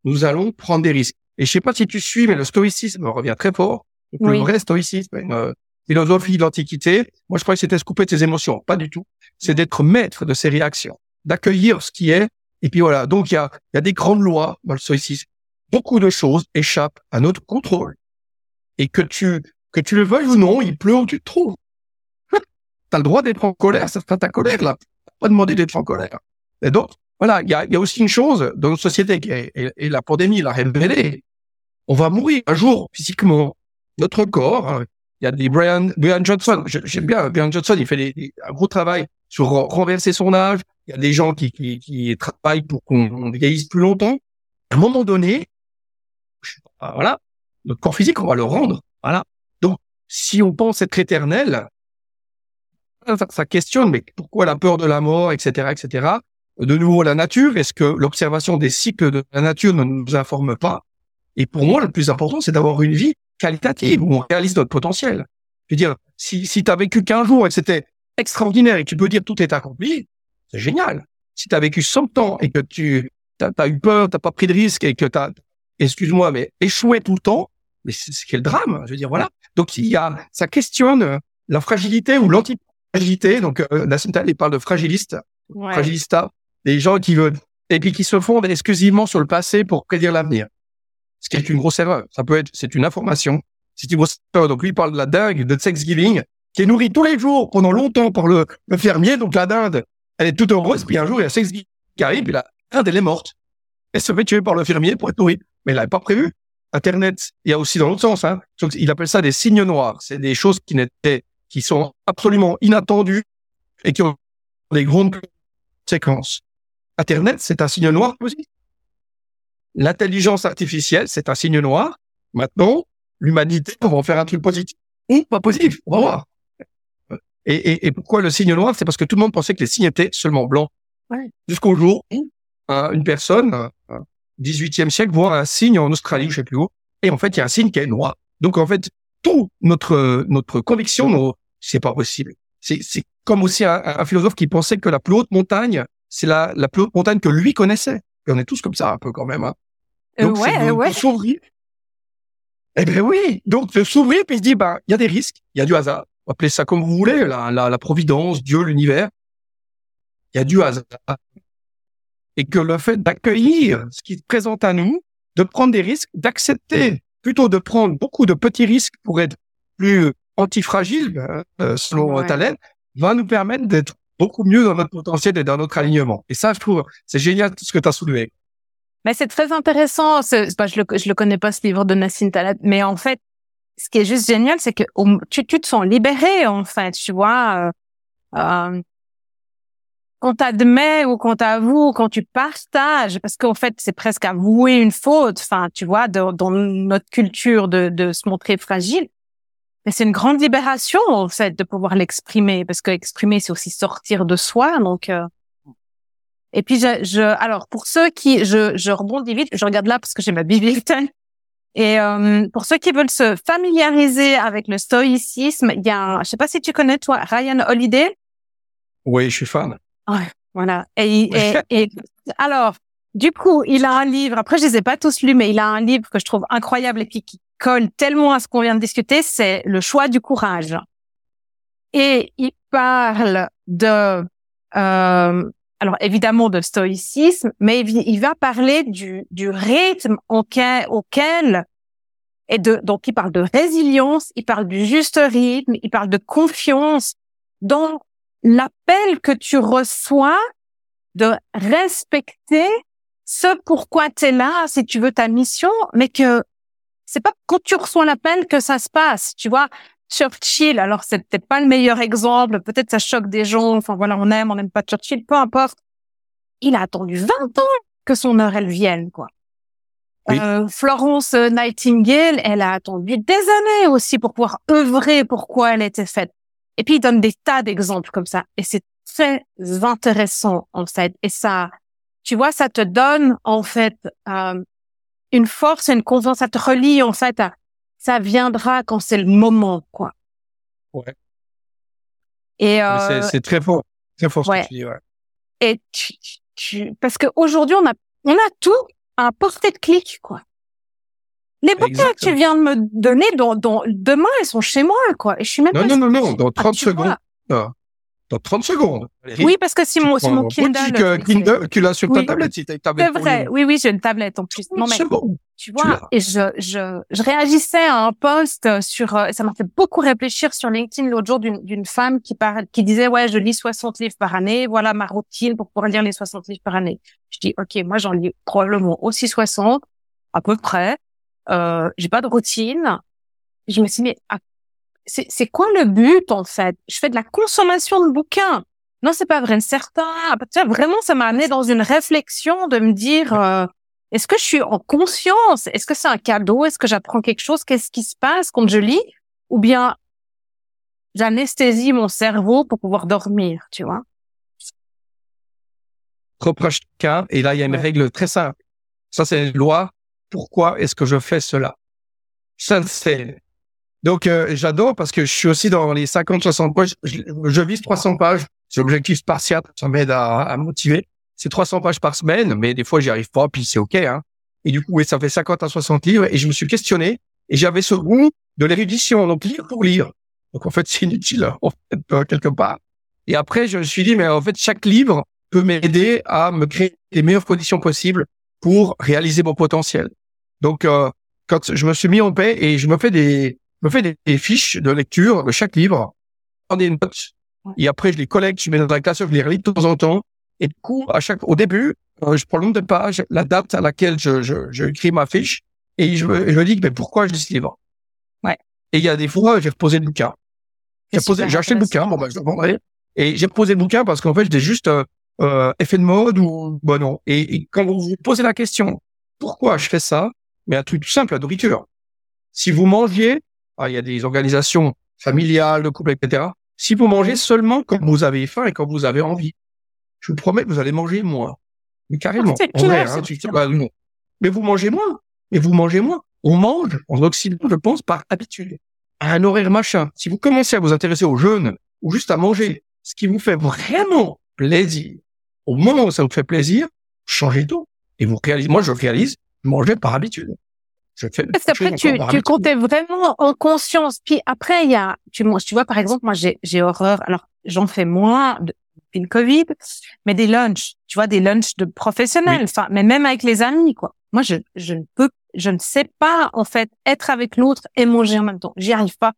nous allons prendre des risques. Et je sais pas si tu suis, mais le stoïcisme revient très fort. Le vrai stoïcisme, une euh, philosophie de l'Antiquité. Moi, je croyais que c'était se couper de ses émotions. Pas du tout. C'est d'être maître de ses réactions, d'accueillir ce qui est. Et puis voilà. Donc, il y a, y a des grandes lois dans le stoïcisme. Beaucoup de choses échappent à notre contrôle. Et que tu, que tu le veuilles ou non, il pleut où tu te trouves. T'as le droit d'être en colère, ça sera ta colère, là. Pas demander d'être en colère. Et donc, voilà, il y a, y a, aussi une chose dans notre société qui est, et, la pandémie l'a révélé. On va mourir un jour physiquement. Notre corps, hein, il y a des Brian, Brian Johnson. J'aime bien Brian Johnson. Il fait des, un gros travail sur renverser son âge. Il y a des gens qui, qui, qui travaillent pour qu'on vieillisse plus longtemps. À un moment donné, voilà, notre corps physique, on va le rendre. Voilà. Donc, si on pense être éternel, ça, ça questionne, mais pourquoi la peur de la mort, etc., etc de nouveau la nature Est-ce que l'observation des cycles de la nature ne nous informe pas? Et pour moi, le plus important, c'est d'avoir une vie qualitative où on réalise notre potentiel. Je veux dire, si, si tu as vécu qu'un jour et que c'était extraordinaire et que tu peux dire tout est accompli, c'est génial. Si tu as vécu 100 ans et que tu as, eu peur, t'as pas pris de risque et que tu as, excuse-moi, mais échoué tout le temps, mais c'est quel drame. Je veux dire, voilà. Donc, il y a, ça questionne la fragilité ou l'anti-fragilité. Donc, euh, Nassim il parle de fragiliste, fragilista des gens qui veulent, et puis qui se fondent exclusivement sur le passé pour prédire l'avenir. Ce qui est une grosse erreur. Ça peut être, c'est une information. C'est une grosse erreur. Donc lui, il parle de la dingue de Thanksgiving, qui est nourrie tous les jours, pendant longtemps, par le, fermier. Donc la dinde, elle est toute heureuse. Puis un jour, il y a Thanksgiving qui arrive, puis la dinde, elle est morte. Elle se fait tuer par le fermier pour être nourrie. mais il l'avait pas prévu. Internet, il y a aussi dans l'autre sens. Hein. Il appelle ça des signes noirs. C'est des choses qui n'étaient, qui sont absolument inattendues et qui ont des grandes conséquences. Internet, c'est un signe noir positif. L'intelligence artificielle, c'est un signe noir. Maintenant, l'humanité, on va en faire un truc positif ou pas positif. On va voir. Et, et, et pourquoi le signe noir? C'est parce que tout le monde pensait que les signes étaient seulement blancs. Ouais. Jusqu'au jour où une personne, 18e siècle, voit un signe en Australie, je sais plus où, et en fait, il y a un signe qui est noir. Donc, en fait, tout notre notre conviction, c'est pas possible. C'est c'est comme aussi un, un, philosophe qui pensait que la plus haute montagne, c'est la la plus haute montagne que lui connaissait. Et on est tous comme ça un peu quand même. Hein. Euh, Donc, ouais, ouais. s'ouvrir. Eh ben oui. Donc, de s'ouvrir puis se dit, bah, il y a des risques, il y a du hasard appelez ça comme vous voulez, la, la, la providence, Dieu, l'univers. Il y a du hasard. Et que le fait d'accueillir ce qui se présente à nous, de prendre des risques, d'accepter plutôt de prendre beaucoup de petits risques pour être plus antifragile, hein, euh, selon ouais. Talen, va nous permettre d'être beaucoup mieux dans notre potentiel et dans notre alignement. Et ça, je trouve, c'est génial tout ce que tu as soulevé. Mais c'est très intéressant. Je le, connais pas ce livre de Nassim Taleb, mais en fait, ce qui est juste génial, c'est que tu, te sens libéré, en fait, tu vois. Euh, euh, ou quand t'avoues, quand tu partages, parce qu'en fait, c'est presque avouer une faute, enfin, tu vois, dans notre culture de se montrer fragile. Mais c'est une grande libération, en fait, de pouvoir l'exprimer, parce que exprimer, c'est aussi sortir de soi, donc... Euh... Et puis, je, je, alors, pour ceux qui, je, je rebondis vite, je regarde là parce que j'ai ma bibliothèque et euh, pour ceux qui veulent se familiariser avec le stoïcisme, il y a, un, je sais pas si tu connais toi, Ryan Holiday? Oui, je suis fan. Ouais, voilà. Et, et, et, alors, du coup, il a un livre. Après, je les ai pas tous lus, mais il a un livre que je trouve incroyable et puis qui colle tellement à ce qu'on vient de discuter. C'est le choix du courage. Et il parle de euh, alors évidemment de stoïcisme, mais il va parler du, du rythme auquel, auquel et de donc il parle de résilience, il parle du juste rythme, il parle de confiance dans l'appel que tu reçois de respecter ce pourquoi tu es là, si tu veux ta mission, mais que c'est pas quand tu reçois l'appel que ça se passe, tu vois. Churchill, alors c'est peut-être pas le meilleur exemple, peut-être ça choque des gens, enfin voilà, on aime, on n'aime pas Churchill, peu importe. Il a attendu 20 ans que son heure elle vienne, quoi. Euh, Florence Nightingale, elle a attendu des années aussi pour pouvoir œuvrer pourquoi elle était faite. Et puis il donne des tas d'exemples comme ça, et c'est très intéressant en fait. Et ça, tu vois, ça te donne en fait euh, une force et une confiance, ça te relie en fait à ça viendra quand c'est le moment, quoi. Ouais. Et euh, c'est très fort, très fort ce que tu dis. Ouais. Et tu, tu, parce qu'aujourd'hui on a on a tout à portée de clic, quoi. Les bouquins que tu viens de me donner, dans, demain, elles sont chez moi, quoi. Et je suis même non, pas... Non, non, non, dans 30 ah, secondes. Ah dans 30 secondes. Oui, parce que si mon, si mon Kindle. Que Kindle, tu l'as sur ta tablette, si t'as une tablette. C'est vrai. Oui, oui, j'ai une tablette en plus. Non, mais. Bon. Tu vois, et je, je, je réagissais à un post sur, euh, ça m'a fait beaucoup réfléchir sur LinkedIn l'autre jour d'une, d'une femme qui parle, qui disait, ouais, je lis 60 livres par année, voilà ma routine pour pouvoir lire les 60 livres par année. Je dis, OK, moi, j'en lis probablement aussi 60, à peu près. Euh, j'ai pas de routine. Je me suis dit, mais c'est quoi le but en fait? Je fais de la consommation de bouquins. Non, c'est pas vrai. Certain. Vraiment, ça m'a amené dans une réflexion de me dire euh, est-ce que je suis en conscience? Est-ce que c'est un cadeau? Est-ce que j'apprends quelque chose? Qu'est-ce qui se passe quand je lis? Ou bien j'anesthésie mon cerveau pour pouvoir dormir, tu vois? Reproche cas. Et là, il y a une règle très simple. Ça, c'est une loi. Pourquoi est-ce que je fais cela? Ça, c'est donc, euh, j'adore parce que je suis aussi dans les 50-60 pages. Je, je, vise 300 pages. C'est l'objectif spartiate. Ça m'aide à, à motiver. C'est 300 pages par semaine, mais des fois, j'y arrive pas, puis c'est OK. Hein. Et du coup, oui, ça fait 50 à 60 livres. Et je me suis questionné. Et j'avais ce goût de l'érudition. Donc, lire pour lire. Donc, en fait, c'est inutile, en fait, euh, quelque part. Et après, je me suis dit, mais en fait, chaque livre peut m'aider à me créer les meilleures conditions possibles pour réaliser mon potentiel. Donc, euh, quand je me suis mis en paix et je me fais des, me fais des, fiches de lecture de chaque livre, prends des notes, et après je les collecte, je mets dans la classe, je les relis de temps en temps. Et du coup, à chaque, au début, euh, je prends le nombre de pages, la date à laquelle je, je, je écris ma fiche, et je, me- je me dis, mais pourquoi je lis ce livre? Ouais. Et il y a des fois, j'ai reposé le bouquin. J'ai acheté le bouquin, bon, bah, je le vendrai. Et j'ai reposé le bouquin parce qu'en fait, j'étais juste euh, euh, effet de mode ou bon non. Et, et quand vous vous posez la question, pourquoi je fais ça? Mais un truc tout simple, la nourriture. Si vous mangez, ah, il y a des organisations familiales, de couple, etc. Si vous mangez seulement quand vous avez faim et quand vous avez envie, je vous promets que vous allez manger moins. Mais carrément, Ah, en vrai, hein, c'est tu dis, clair. bah, non. Mais vous mangez moins. Mais vous mangez moins. On mange en Occident, je pense, par habitude. À un horaire machin. Si vous commencez à vous intéresser au jeûne ou juste à manger, ce qui vous fait vraiment plaisir, au moment où ça vous fait plaisir, changez tout. Et vous réalisez, moi, je réalise, manger par habitude. Je fais Parce qu'après, tu, tu comptais vraiment en conscience. Puis après, il y a, tu, tu vois, par exemple, moi, j'ai, j'ai horreur. Alors, j'en fais moins de- depuis le Covid, mais des lunchs, tu vois, des lunchs de professionnels. Enfin, mais même avec les amis, quoi. Moi, je, je ne peux, je ne sais pas, en fait, être avec l'autre et manger en même temps. J'y arrive pas.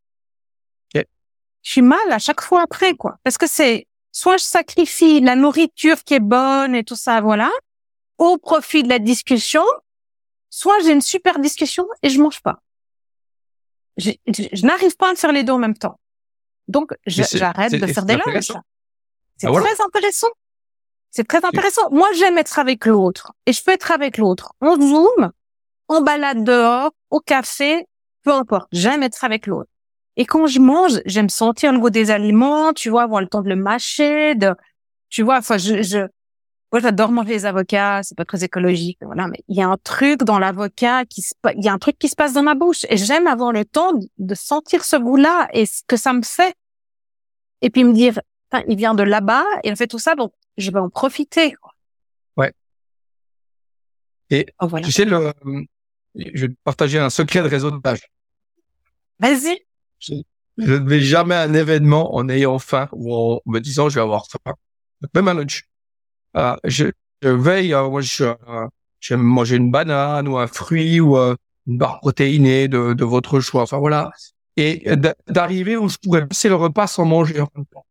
Je suis mal à chaque fois après, quoi. Parce que c'est, soit je sacrifie la nourriture qui est bonne et tout ça, voilà, au profit de la discussion, soit j'ai une super discussion et je mange pas. Je, je- je n'arrive pas à faire les deux en même temps. Donc, j'arrête de faire des lunchs. C'est Ah, voilà. très intéressant. C'est très intéressant. Moi, j'aime être avec l'autre et je peux être avec l'autre en zoom, en balade dehors, au café, peu importe. J'aime être avec l'autre. Et quand je mange, j'aime sentir le goût des aliments, tu vois, avoir le temps de le mâcher, de, tu vois, enfin, je, je, moi, j'adore manger les avocats, c'est pas très écologique, voilà, mais il y a un truc dans l'avocat qui se, il y a un truc qui se passe dans ma bouche et j'aime avoir le temps de- sentir ce goût-là et ce que ça me fait. Et puis me dire, il vient de là-bas et il fait tout ça, donc je vais en profiter. quoi. Ouais. Et Oh, voilà. Tu sais, le, je vais te partager un secret de réseautage. Vas-y. Je je ne vais jamais à un événement en ayant faim ou en me disant je vais avoir faim. Même un lunch. Euh, je, je veille, euh, moi, je, euh, j'aime manger une banane ou un fruit ou euh, une barre protéinée de, de votre choix. Enfin voilà. Et d'a- d'arriver où je pourrais passer le repas sans manger en même temps.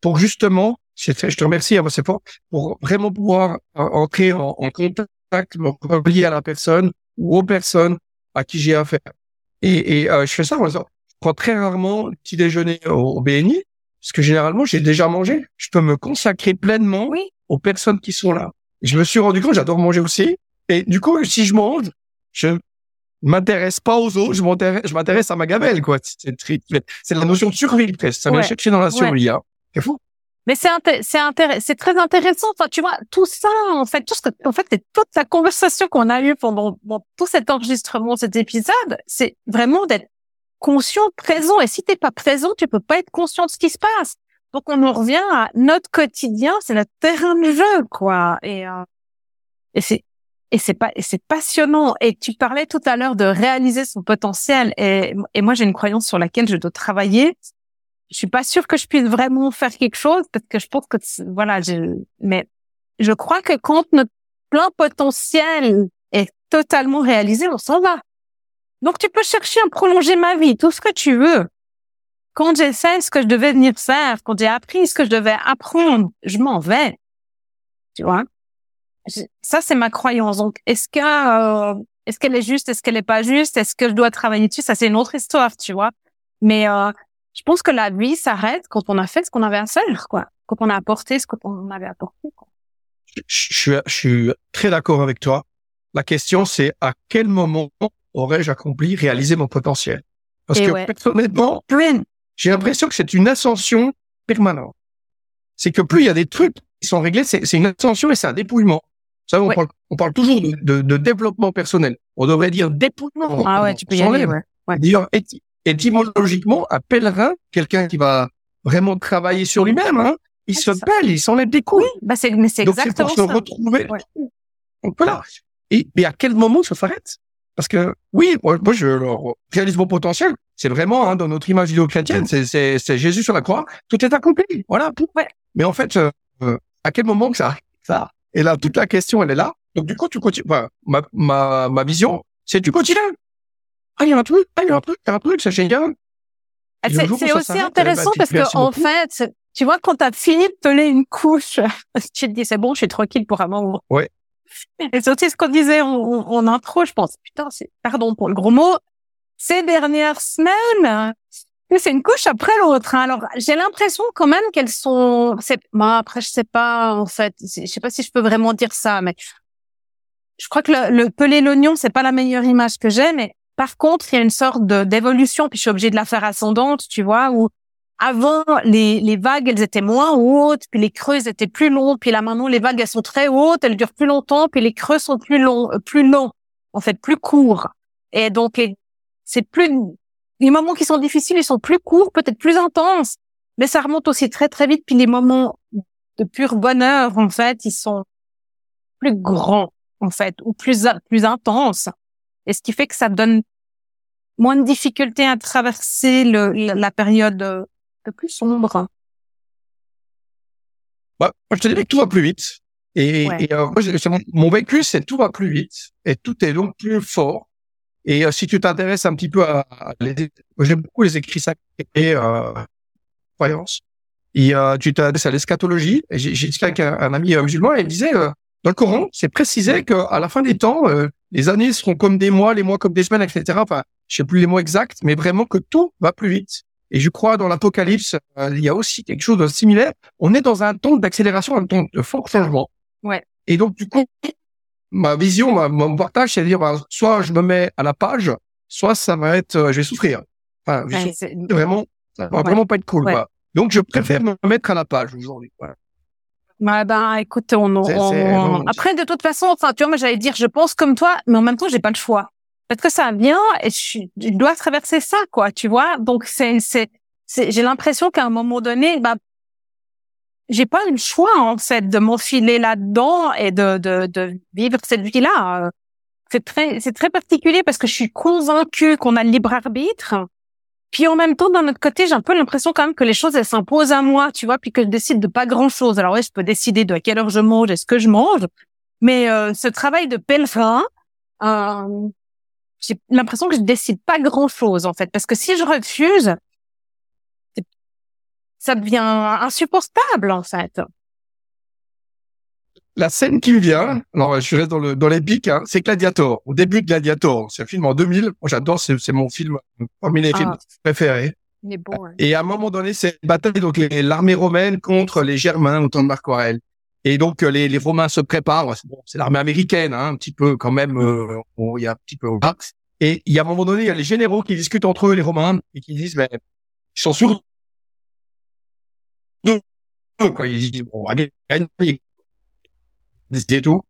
Pour justement, je te remercie, hein, c'est fort, pour vraiment pouvoir entrer en, en contact, me relier à la personne ou aux personnes à qui j'ai affaire. Et, et euh, je fais ça, moi, je prends très rarement le petit déjeuner au, au BNI, parce que généralement, j'ai déjà mangé. Je peux me consacrer pleinement Oui. Aux personnes qui sont là. Je me suis rendu compte, j'adore manger aussi. Et du coup, si je mange, je m'intéresse pas aux autres, je m'intéresse, je m'intéresse à ma gamelle, quoi. C'est la notion de survie, presque. Ça vient Ouais. chercher dans la Ouais. survie, hein. C'est fou. Mais c'est c'est très intéressant. Enfin, tu vois, tout ça, en fait, tout ce que, en fait, c'est toute la conversation qu'on a eue pendant, pendant tout cet enregistrement, cet épisode, c'est vraiment d'être conscient, présent. Et si t'es pas présent, tu peux pas être conscient de ce qui se passe. Donc, on en revient à notre quotidien, c'est notre terrain de jeu, quoi. Et, euh, et c'est, et c'est pas, c'est passionnant. Et tu parlais tout à l'heure de réaliser son potentiel. Et, et moi, j'ai une croyance sur laquelle je dois travailler je suis pas sûre que je puisse vraiment faire quelque chose parce que je pense que voilà, je, mais je crois que quand notre plein potentiel est totalement réalisé, on s'en va. Donc tu peux chercher à prolonger ma vie, tout ce que tu veux. Quand j'ai fait ce que je devais venir faire, quand j'ai appris ce que je devais apprendre, je m'en vais. Tu vois? Ça, c'est ma croyance. Donc, est-ce que, euh, est-ce qu'elle est juste? Est-ce qu'elle est pas juste? Est-ce que je dois travailler dessus? Ça, c'est une autre histoire, tu vois? Mais, euh, je pense que la vie s'arrête quand on a fait ce qu'on avait à faire, quoi. Quand on a apporté ce qu'on avait apporté, quoi. Je, je suis, je suis très d'accord avec toi. La question, c'est à quel moment aurais-je accompli, réalisé mon potentiel? Parce Et que ouais. personnellement, Plein. J'ai l'impression que c'est une ascension permanente. C'est que plus il y a des trucs qui sont réglés, c'est une ascension et c'est un dépouillement. Vous savez, on, Ouais. parle, on parle toujours de, de, de développement personnel. On devrait dire dépouillement. Ah ouais, tu peux y aller, ouais. Ouais. D'ailleurs, éty- étymologiquement, un pèlerin, quelqu'un qui va vraiment travailler sur lui-même, hein, il Ouais, se pèle, il s'enlève des coups. Bah, c'est, mais c'est Donc c'est exactement pour se retrouver. Donc voilà. Et mais à quel moment ça s'arrête? Parce que oui, moi, moi, je alors, réalise mon potentiel. C'est vraiment hein, dans notre image judéo-chrétienne, c'est c'est c'est Jésus sur la croix. Tout est accompli. Voilà. Ouais. Mais en fait, euh, euh, à quel moment que ça arrive ça Et là, toute la question, elle est là. Donc du coup, tu continues. Enfin, ma ma ma vision, c'est tu continues. Ah, il y a un truc. Ah, il y a un truc. Il y a un truc. C'est génial. Ah, C'est aussi s'arrête, intéressant bah, parce que en fait, tu vois, quand t'as fini de peler une couche, tu te dis, c'est bon, je suis tranquille pour un moment. Ouais. Et c'est aussi ce qu'on disait en, en, intro, je pense. Putain, c'est, pardon pour le gros mot, ces dernières semaines, c'est une couche après l'autre. Hein. Alors, j'ai l'impression quand même qu'elles sont. C'est. Bon, après, je sais pas en fait. Je sais pas si je peux vraiment dire ça, mais je crois que le, le peler l'oignon, c'est pas la meilleure image que j'ai. Mais par contre, il y a une sorte d'évolution. Puis je suis obligée de la faire ascendante, tu vois, où avant les, les vagues, elles étaient moins hautes, puis les creux étaient plus longs. Puis là maintenant, les vagues elles sont très hautes, elles durent plus longtemps, puis les creux sont plus longs, euh, plus longs, en fait, plus courts. Et donc c'est plus les moments qui sont difficiles, ils sont plus courts, peut-être plus intenses, mais ça remonte aussi très très vite. Puis les moments de pur bonheur, en fait, ils sont plus grands, en fait, ou plus plus intenses. Et ce qui fait que ça donne moins de difficultés à traverser le, la, période un peu plus sombre. Bah, je te dirais que tout va plus vite. Et, euh, moi, mon vécu, c'est tout va plus vite et tout est donc plus fort. Et euh, si tu t'intéresses un petit peu à, les, j'aime beaucoup les écrits sacrés et euh, croyances. Et euh, tu t'intéresses à l'eschatologie. J'ai discuté avec un, ami euh, musulman et il disait euh, dans le Coran, c'est précisé qu'à la fin des temps, les années seront comme des mois, les mois comme des semaines, etc. Enfin, je sais plus les mots exacts, mais vraiment que tout va plus vite. Et je crois dans l'Apocalypse, il y a aussi quelque chose de similaire. On est dans un temps d'accélération, un temps de fort changement. Ouais. Et donc du coup, ma vision, ma, mon partage, c'est de dire, bah, soit je me mets à la page, soit ça va être, euh, je vais souffrir. Enfin, vraiment, ça va vraiment pas être cool. Quoi. Donc, je préfère me mettre à la page aujourd'hui. Bah, ben, écoute, on, on... après, de toute façon, enfin, tu vois, moi, j'allais dire, je pense comme toi, mais en même temps, j'ai pas le choix. Parce que ça vient et je, je dois traverser ça, quoi, tu vois. Donc, c'est, c'est, j'ai l'impression qu'à un moment donné, bah, j'ai pas le choix en fait de m'enfiler là-dedans et de, de, de vivre cette vie-là. C'est très c'est très particulier parce que je suis convaincue qu'on a le libre arbitre. Puis en même temps, d'un autre côté, j'ai un peu l'impression quand même que les choses elles s'imposent à moi, tu vois, puis que je décide de pas grand-chose. Alors oui, je peux décider de à quelle heure je mange et ce que je mange, mais euh, ce travail de pèlerin, euh, j'ai l'impression que je décide pas grand-chose en fait, parce que si je refuse, ça devient insupportable en fait. La scène qui me vient, alors je reste dans le dans l'épique, hein, c'est Gladiator. Au début de Gladiator, c'est un film en 2000. Moi, j'adore, c'est, c'est mon film parmi les films ah. préférés. Il est beau, hein. Et à un moment donné, c'est une bataille donc l'armée romaine contre les Germains au temps de Marc Aurèle. Et donc les, les Romains se préparent. C'est l'armée américaine, hein, un petit peu quand même. Euh, il y a un petit peu. Et il y a un moment donné, il y a les généraux qui discutent entre eux, les Romains, et qui disent, mais ils sont sûrs dit, c'est tout.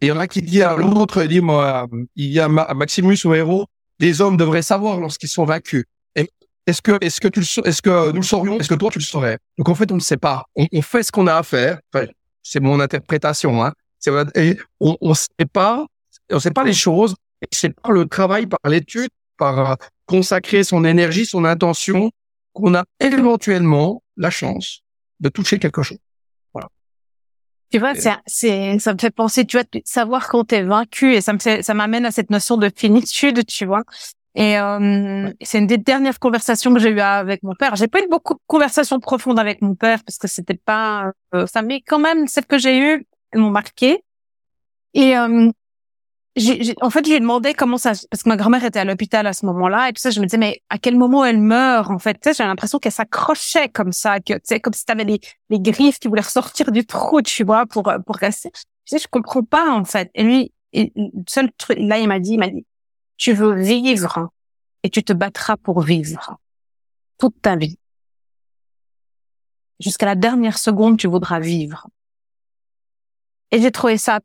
Et il y en a qui disent à l'autre, il dit, moi, il y a Maximus au héros, les hommes devraient savoir lorsqu'ils sont vaincus. Est-ce que, est-ce que tu est-ce que nous le saurions? Est-ce que toi tu le saurais? Donc en fait, on ne sait pas. On, fait ce qu'on a à faire. C'est mon interprétation, hein. On, on sait pas, on sait pas les choses. C'est par le travail, par l'étude, par euh, consacrer son énergie, son intention, qu'on a éventuellement la chance de toucher quelque chose. Voilà. Tu vois, c'est, c'est, ça me fait penser, tu vois, savoir quand t'es vaincu et ça me ça m'amène à cette notion de finitude, tu vois. Et euh, c'est une des dernières conversations que j'ai eues avec mon père. J'ai pas eu beaucoup de conversations profondes avec mon père parce que c'était pas euh, ça, mais quand même celles que j'ai eues elles m'ont marqué. Et euh, en fait, j'ai demandé comment ça, parce que ma grand-mère était à l'hôpital à ce moment-là, et tout ça, je me disais, mais à quel moment elle meurt, en fait? Tu sais, j'ai l'impression qu'elle s'accrochait comme ça, que, tu sais, comme si t'avais les, griffes qui voulaient ressortir du trou, tu vois, pour, pour rester. Tu sais, je comprends pas, en fait. Et lui, le seul truc, là, il m'a dit, il m'a dit, tu veux vivre et tu te battras pour vivre toute ta vie. Jusqu'à la dernière seconde, tu voudras vivre. Et j'ai trouvé ça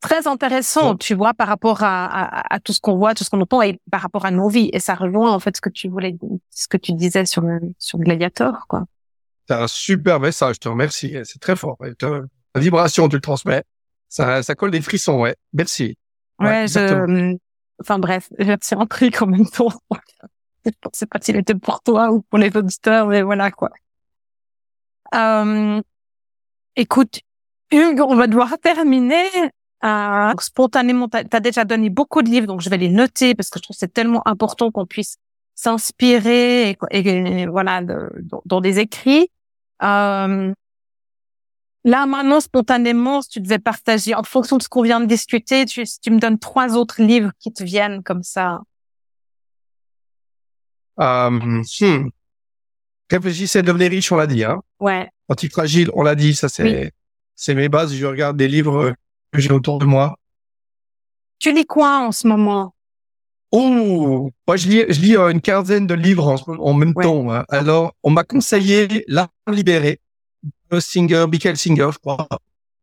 très intéressant, tu vois, par rapport à, à, tout ce qu'on voit, tout ce qu'on entend et par rapport à nos vies. Et ça rejoint en fait ce que tu voulais, ce que tu disais sur sur Gladiator, quoi. C'est un super message, je te remercie. C'est très fort. La vibration, tu le transmets. Ça, ça colle des frissons, ouais. Merci. Ouais, je... enfin bref, j'ai un truc en même temps. je sais pas s'il était pour toi ou pour les auditeurs, mais voilà quoi. Euh, écoute, Hugues, on va devoir terminer. Euh, spontanément, tu as, déjà donné beaucoup de livres, donc je vais les noter parce que je trouve que c'est tellement important qu'on puisse s'inspirer et, voilà dans des écrits. Euh, là, maintenant, spontanément, si tu devais partager, en fonction de ce qu'on vient de discuter, tu, tu me donnes trois autres livres qui te viennent comme ça. Euh, hmm. Réfléchissez, devenez riche, on l'a dit. Hein. Ouais. Antifragile, on l'a dit, ça c'est c'est mes bases. Je regarde des livres que j'ai autour de moi. Tu lis quoi en ce moment? Oh, moi je lis, je lis euh, une quinzaine de livres en, en même temps. hein. Alors, on m'a conseillé L'art libéré, de Singer, Michael Singer, je crois.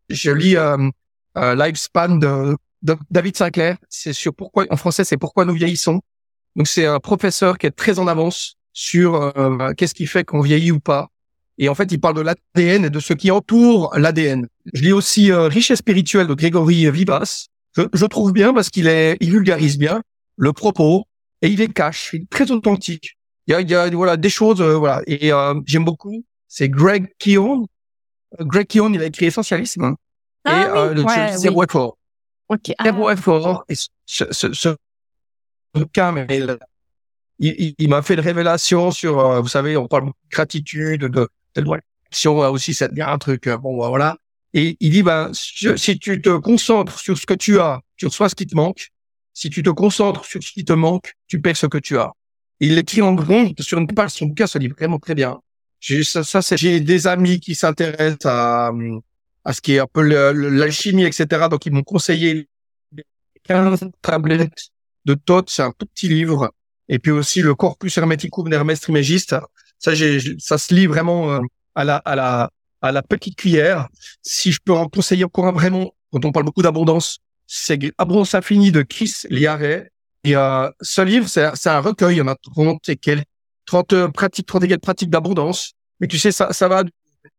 Je lis euh, euh, Lifespan de, de David Sinclair. C'est sur pourquoi, en français, c'est pourquoi nous vieillissons. Donc c'est un professeur qui est très en avance sur euh, qu'est-ce qui fait qu'on vieillit ou pas. Et en fait, il parle de l'ADN et de ce qui entoure l'ADN. Je lis aussi euh, Richesse spirituelle de Grégory Vivas. Je, je trouve bien parce qu'il est, il vulgarise bien le propos et il est cash, il est très authentique. Il y a, il y a voilà des choses, euh, voilà. Et euh, j'aime beaucoup. C'est Greg Keown. Euh, Greg Keown, il a écrit Essentialisme Ah et euh, le ouais, Zéro oui. effort. Ok. Ah, Zéro effort. Et ce, ce, ce bouquin, il, il, il m'a fait une révélation sur, euh, vous savez, on parle beaucoup de gratitude, de, de loi d'action, aussi, ça devient un truc, euh, bon, bah, voilà. Et il dit, ben, si si tu te concentres sur ce que tu as, tu reçois ce qui te manque. Si tu te concentres sur ce qui te manque, tu perds ce que tu as. Il l'écrit en grand sur une page, son bouquin se lit vraiment très bien. J'ai, ça, ça, j'ai des amis qui s'intéressent à, à ce qui est un peu l'alchimie, etc. Donc, ils m'ont conseillé 15 tablettes de Todd, c'est un petit livre. Et puis aussi le Corpus Hermeticum d'Hermès Trismégiste. Ça, j'ai, ça se lit vraiment euh, à la, à la, à la petite cuillère. Si je peux en conseiller encore un vraiment, quand on parle beaucoup d'abondance, c'est Abondance infinie de Chris Liaret. Et euh, ce livre, c'est, c'est un recueil. Il y en a 30 et quelques, 30 euh, pratiques, 30 et quelques pratiques d'abondance. Mais tu sais, ça, ça va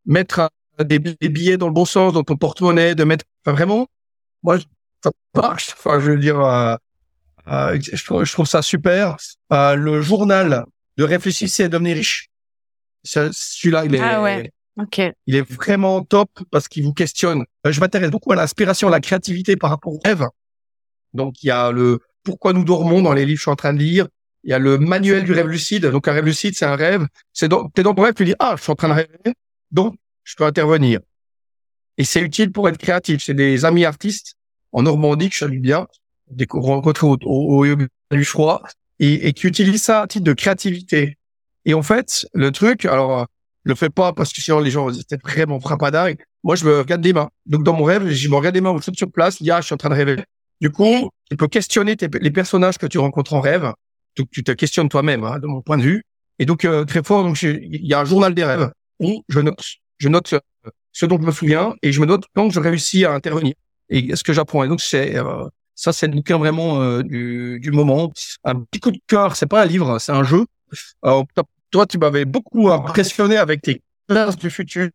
mettre euh, des, billets dans le bon sens, dans ton porte-monnaie, de mettre, enfin, vraiment, moi, ça marche. Enfin, je veux dire, euh, je, trouve, je trouve ça super. Le journal de Réfléchissez et devenez riche. Ce- Celui-là, il est, Ah ouais. Ok. il est vraiment top parce qu'il vous questionne. Euh, Je m'intéresse beaucoup à l'inspiration, à la créativité par rapport au rêve. Donc, il y a le pourquoi nous dormons dans les livres que je suis en train de lire. Il y a le manuel du rêve lucide. Donc, un rêve lucide, c'est un rêve. C'est dans, t'es dans ton rêve, tu dis, ah, je suis en train de rêver. Donc, je peux intervenir. Et c'est utile pour être créatif. C'est des amis artistes en Normandie que je salue bien, des rencontrés au, au, au yoga du froid et, et qui utilisent ça à titre de créativité. Et en fait, le truc, alors, euh, le fais pas parce que sinon les gens étaient vraiment frappadingues. Moi, je me regarde les mains. Donc, dans mon rêve, je me regarde les mains, je suis sur place, dis, ah, je suis en train de rêver. Du coup, tu peux questionner les personnages que tu rencontres en rêve. Donc, tu te questionnes toi-même, hein, de mon point de vue. Et donc, euh, très fort, donc, il y a un journal des rêves où je note, je note euh, ce dont je me souviens et je me note quand je réussis à intervenir et ce que j'apprends. Et donc, c'est, euh, ça, c'est le bouquin vraiment euh, du, du moment. Un petit coup de cœur, c'est pas un livre, c'est un jeu. Alors, toi- tu m'avais beaucoup impressionné avec tes classes du futur.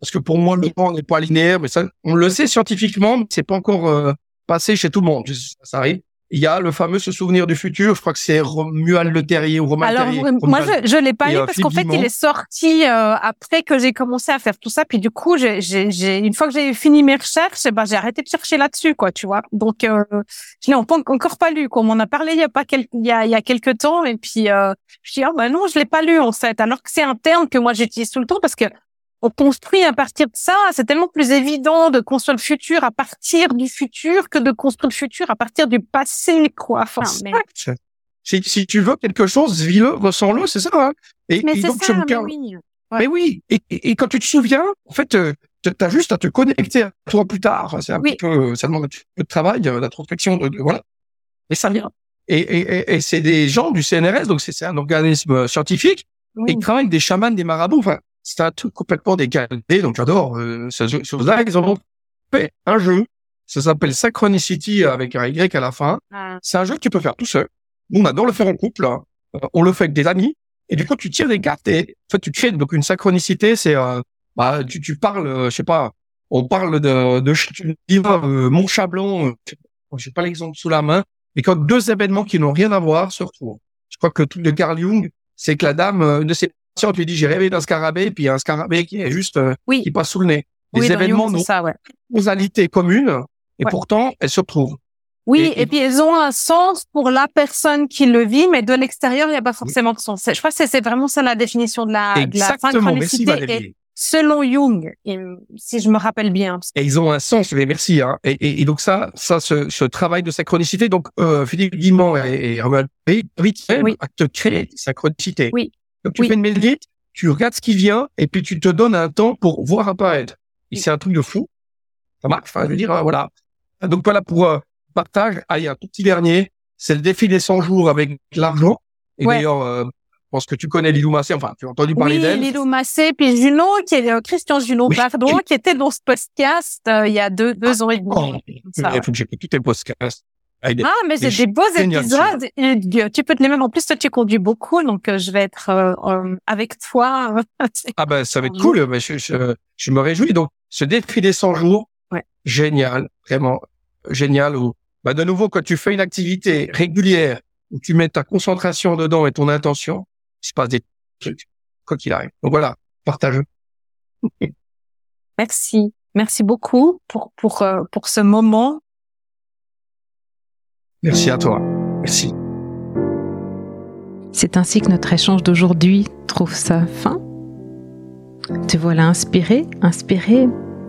Parce que pour moi, le temps n'est pas linéaire, mais ça, on le sait scientifiquement, mais c'est pas encore euh, passé chez tout le monde. Ça arrive. Il y a le fameux se souvenir du futur. Je crois que c'est Romuald Le Terrier ou Romain Alors, Terrier. moi, Romuald. je, je l'ai pas lu euh, parce qu'en fait, il est sorti euh, après que j'ai commencé à faire tout ça. Puis du coup, j'ai, j'ai, j'ai- une fois que j'ai fini mes recherches, eh ben, j'ai arrêté de chercher là-dessus, quoi, tu vois. Donc, euh, je l'ai en- encore pas lu. Quoi. On m'en a parlé il y a pas quel- il y a, il y a quelques temps. Et puis, euh, je dis, ah ben non, je l'ai pas lu en fait. Alors que c'est un terme que moi j'utilise tout le temps parce que on construit à partir de ça. C'est tellement plus évident de construire le futur à partir du futur que de construire le futur à partir du passé, quoi. Enfin, mais. Si, si tu veux quelque chose, vis-le, ressens-le, c'est ça. Hein et, mais et donc, ça, mais oui. Mais oui, et, et, et quand tu te souviens, en fait, euh, tu as juste à te connecter à toi plus tard. C'est un Oui. peu, ça demande un petit peu de travail, euh, d'introspection, de, de- voilà. Et ça vient. Et, c'est des gens du CNRS, donc c'est un organisme euh, scientifique, Oui. et ils travaillent avec des chamans, des marabouts. Enfin, c'est un truc complètement décalé, donc j'adore euh, ce jeu- ce chose-là. Ils en ont fait un jeu, ça s'appelle Synchronicity avec un Y à la fin. Ah. C'est un jeu que tu peux faire tout seul. Nous, on adore le faire en couple. hein. Euh, on le fait avec des amis. Et du coup, tu tires des cartes et en fait, tu crées donc une synchronicité. C'est, euh, bah, tu, tu parles, euh, je sais pas, on parle de, de tu dis, mon chablon. Euh, j'ai pas l'exemple sous la main, mais quand deux événements qui n'ont rien à voir se retrouvent. Je crois que le truc de Carl Jung, c'est que la dame, euh, une patientes lui dit, j'ai rêvé d'un scarabée, puis un scarabée qui est juste, euh, Oui. qui passe sous le nez. Des Oui, événements n'ont ça, ouais. causalité commune, et Ouais. pourtant, elles se retrouvent. Oui, Et- et, et- puis elles ont un sens pour la personne qui le vit, mais de l'extérieur, il n'y a pas forcément de sens. Je crois que c'est- vraiment ça la définition de la, de la Exactement. Merci synchronicité. Et, selon Jung, si je me rappelle bien. Et ils ont un sens, mais merci. Hein. Et, et, donc ça, ça, ce, ce travail de synchronicité, donc euh, Philippe Guimont et, et Romain oui. à te créer synchronicité. Oui. Donc tu fais une médite, tu regardes ce qui vient, et puis tu te donnes un temps pour voir apparaître. Et c'est un truc de fou. Ça marche. Enfin, je veux dire, euh, voilà. Donc voilà pour euh, partage. Allez, un tout petit dernier. C'est le défi des 100 jours avec l'argent. Et d'ailleurs, euh, je pense que tu connais Lilou Massé, enfin, tu as entendu parler oui, d'elle. Lilou Massé, puis Juno, qui est euh, Christian Juno, pardon, qui était dans ce podcast euh, il y a deux, deux ans et demi. Oh, il faut que j'écoute tous tes podcasts. Ah, mais c'est des beaux épisodes. Et, tu peux te les même. En plus, toi, tu conduis beaucoup, donc euh, je vais être avec toi. ah ben, ça va être cool. Mais je, je, je, me réjouis. Donc, ce défi des 100 jours, ouais. génial, vraiment génial. Où, bah, de nouveau, quand tu fais une activité régulière, où tu mets ta concentration dedans et ton intention, il se passe des trucs, quoi qu'il arrive. Donc voilà, partage. Merci. Merci beaucoup pour, pour, euh, pour ce moment. Merci à toi. Merci. C'est ainsi que notre échange d'aujourd'hui trouve sa fin. Te voilà inspiré, inspiré.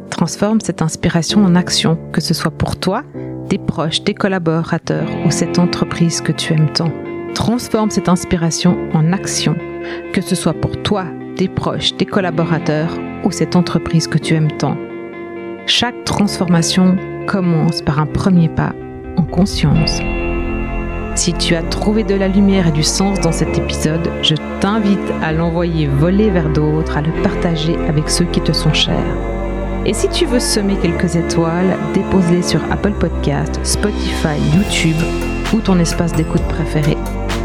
Transforme cette inspiration en action, que ce soit pour toi, tes proches, tes collaborateurs ou cette entreprise que tu aimes tant. Transforme cette inspiration en action, que ce soit pour toi, tes proches, tes collaborateurs ou cette entreprise que tu aimes tant. Chaque transformation commence par un premier pas conscience. Si tu as trouvé de la lumière et du sens dans cet épisode, je t'invite à l'envoyer voler vers d'autres, à le partager avec ceux qui te sont chers. Et si tu veux semer quelques étoiles, dépose-les sur Apple Podcast, Spotify, YouTube ou ton espace d'écoute préféré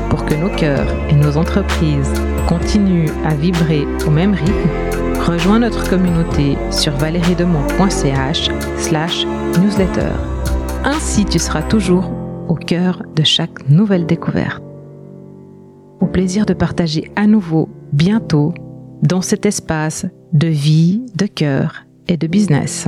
pour que nos cœurs et nos entreprises continuent à vibrer au même rythme, rejoins notre communauté sur valeriedemont.ch slash newsletter. Ainsi, tu seras toujours au cœur de chaque nouvelle découverte. Au plaisir de partager à nouveau, bientôt, dans cet espace de vie, de cœur et de business.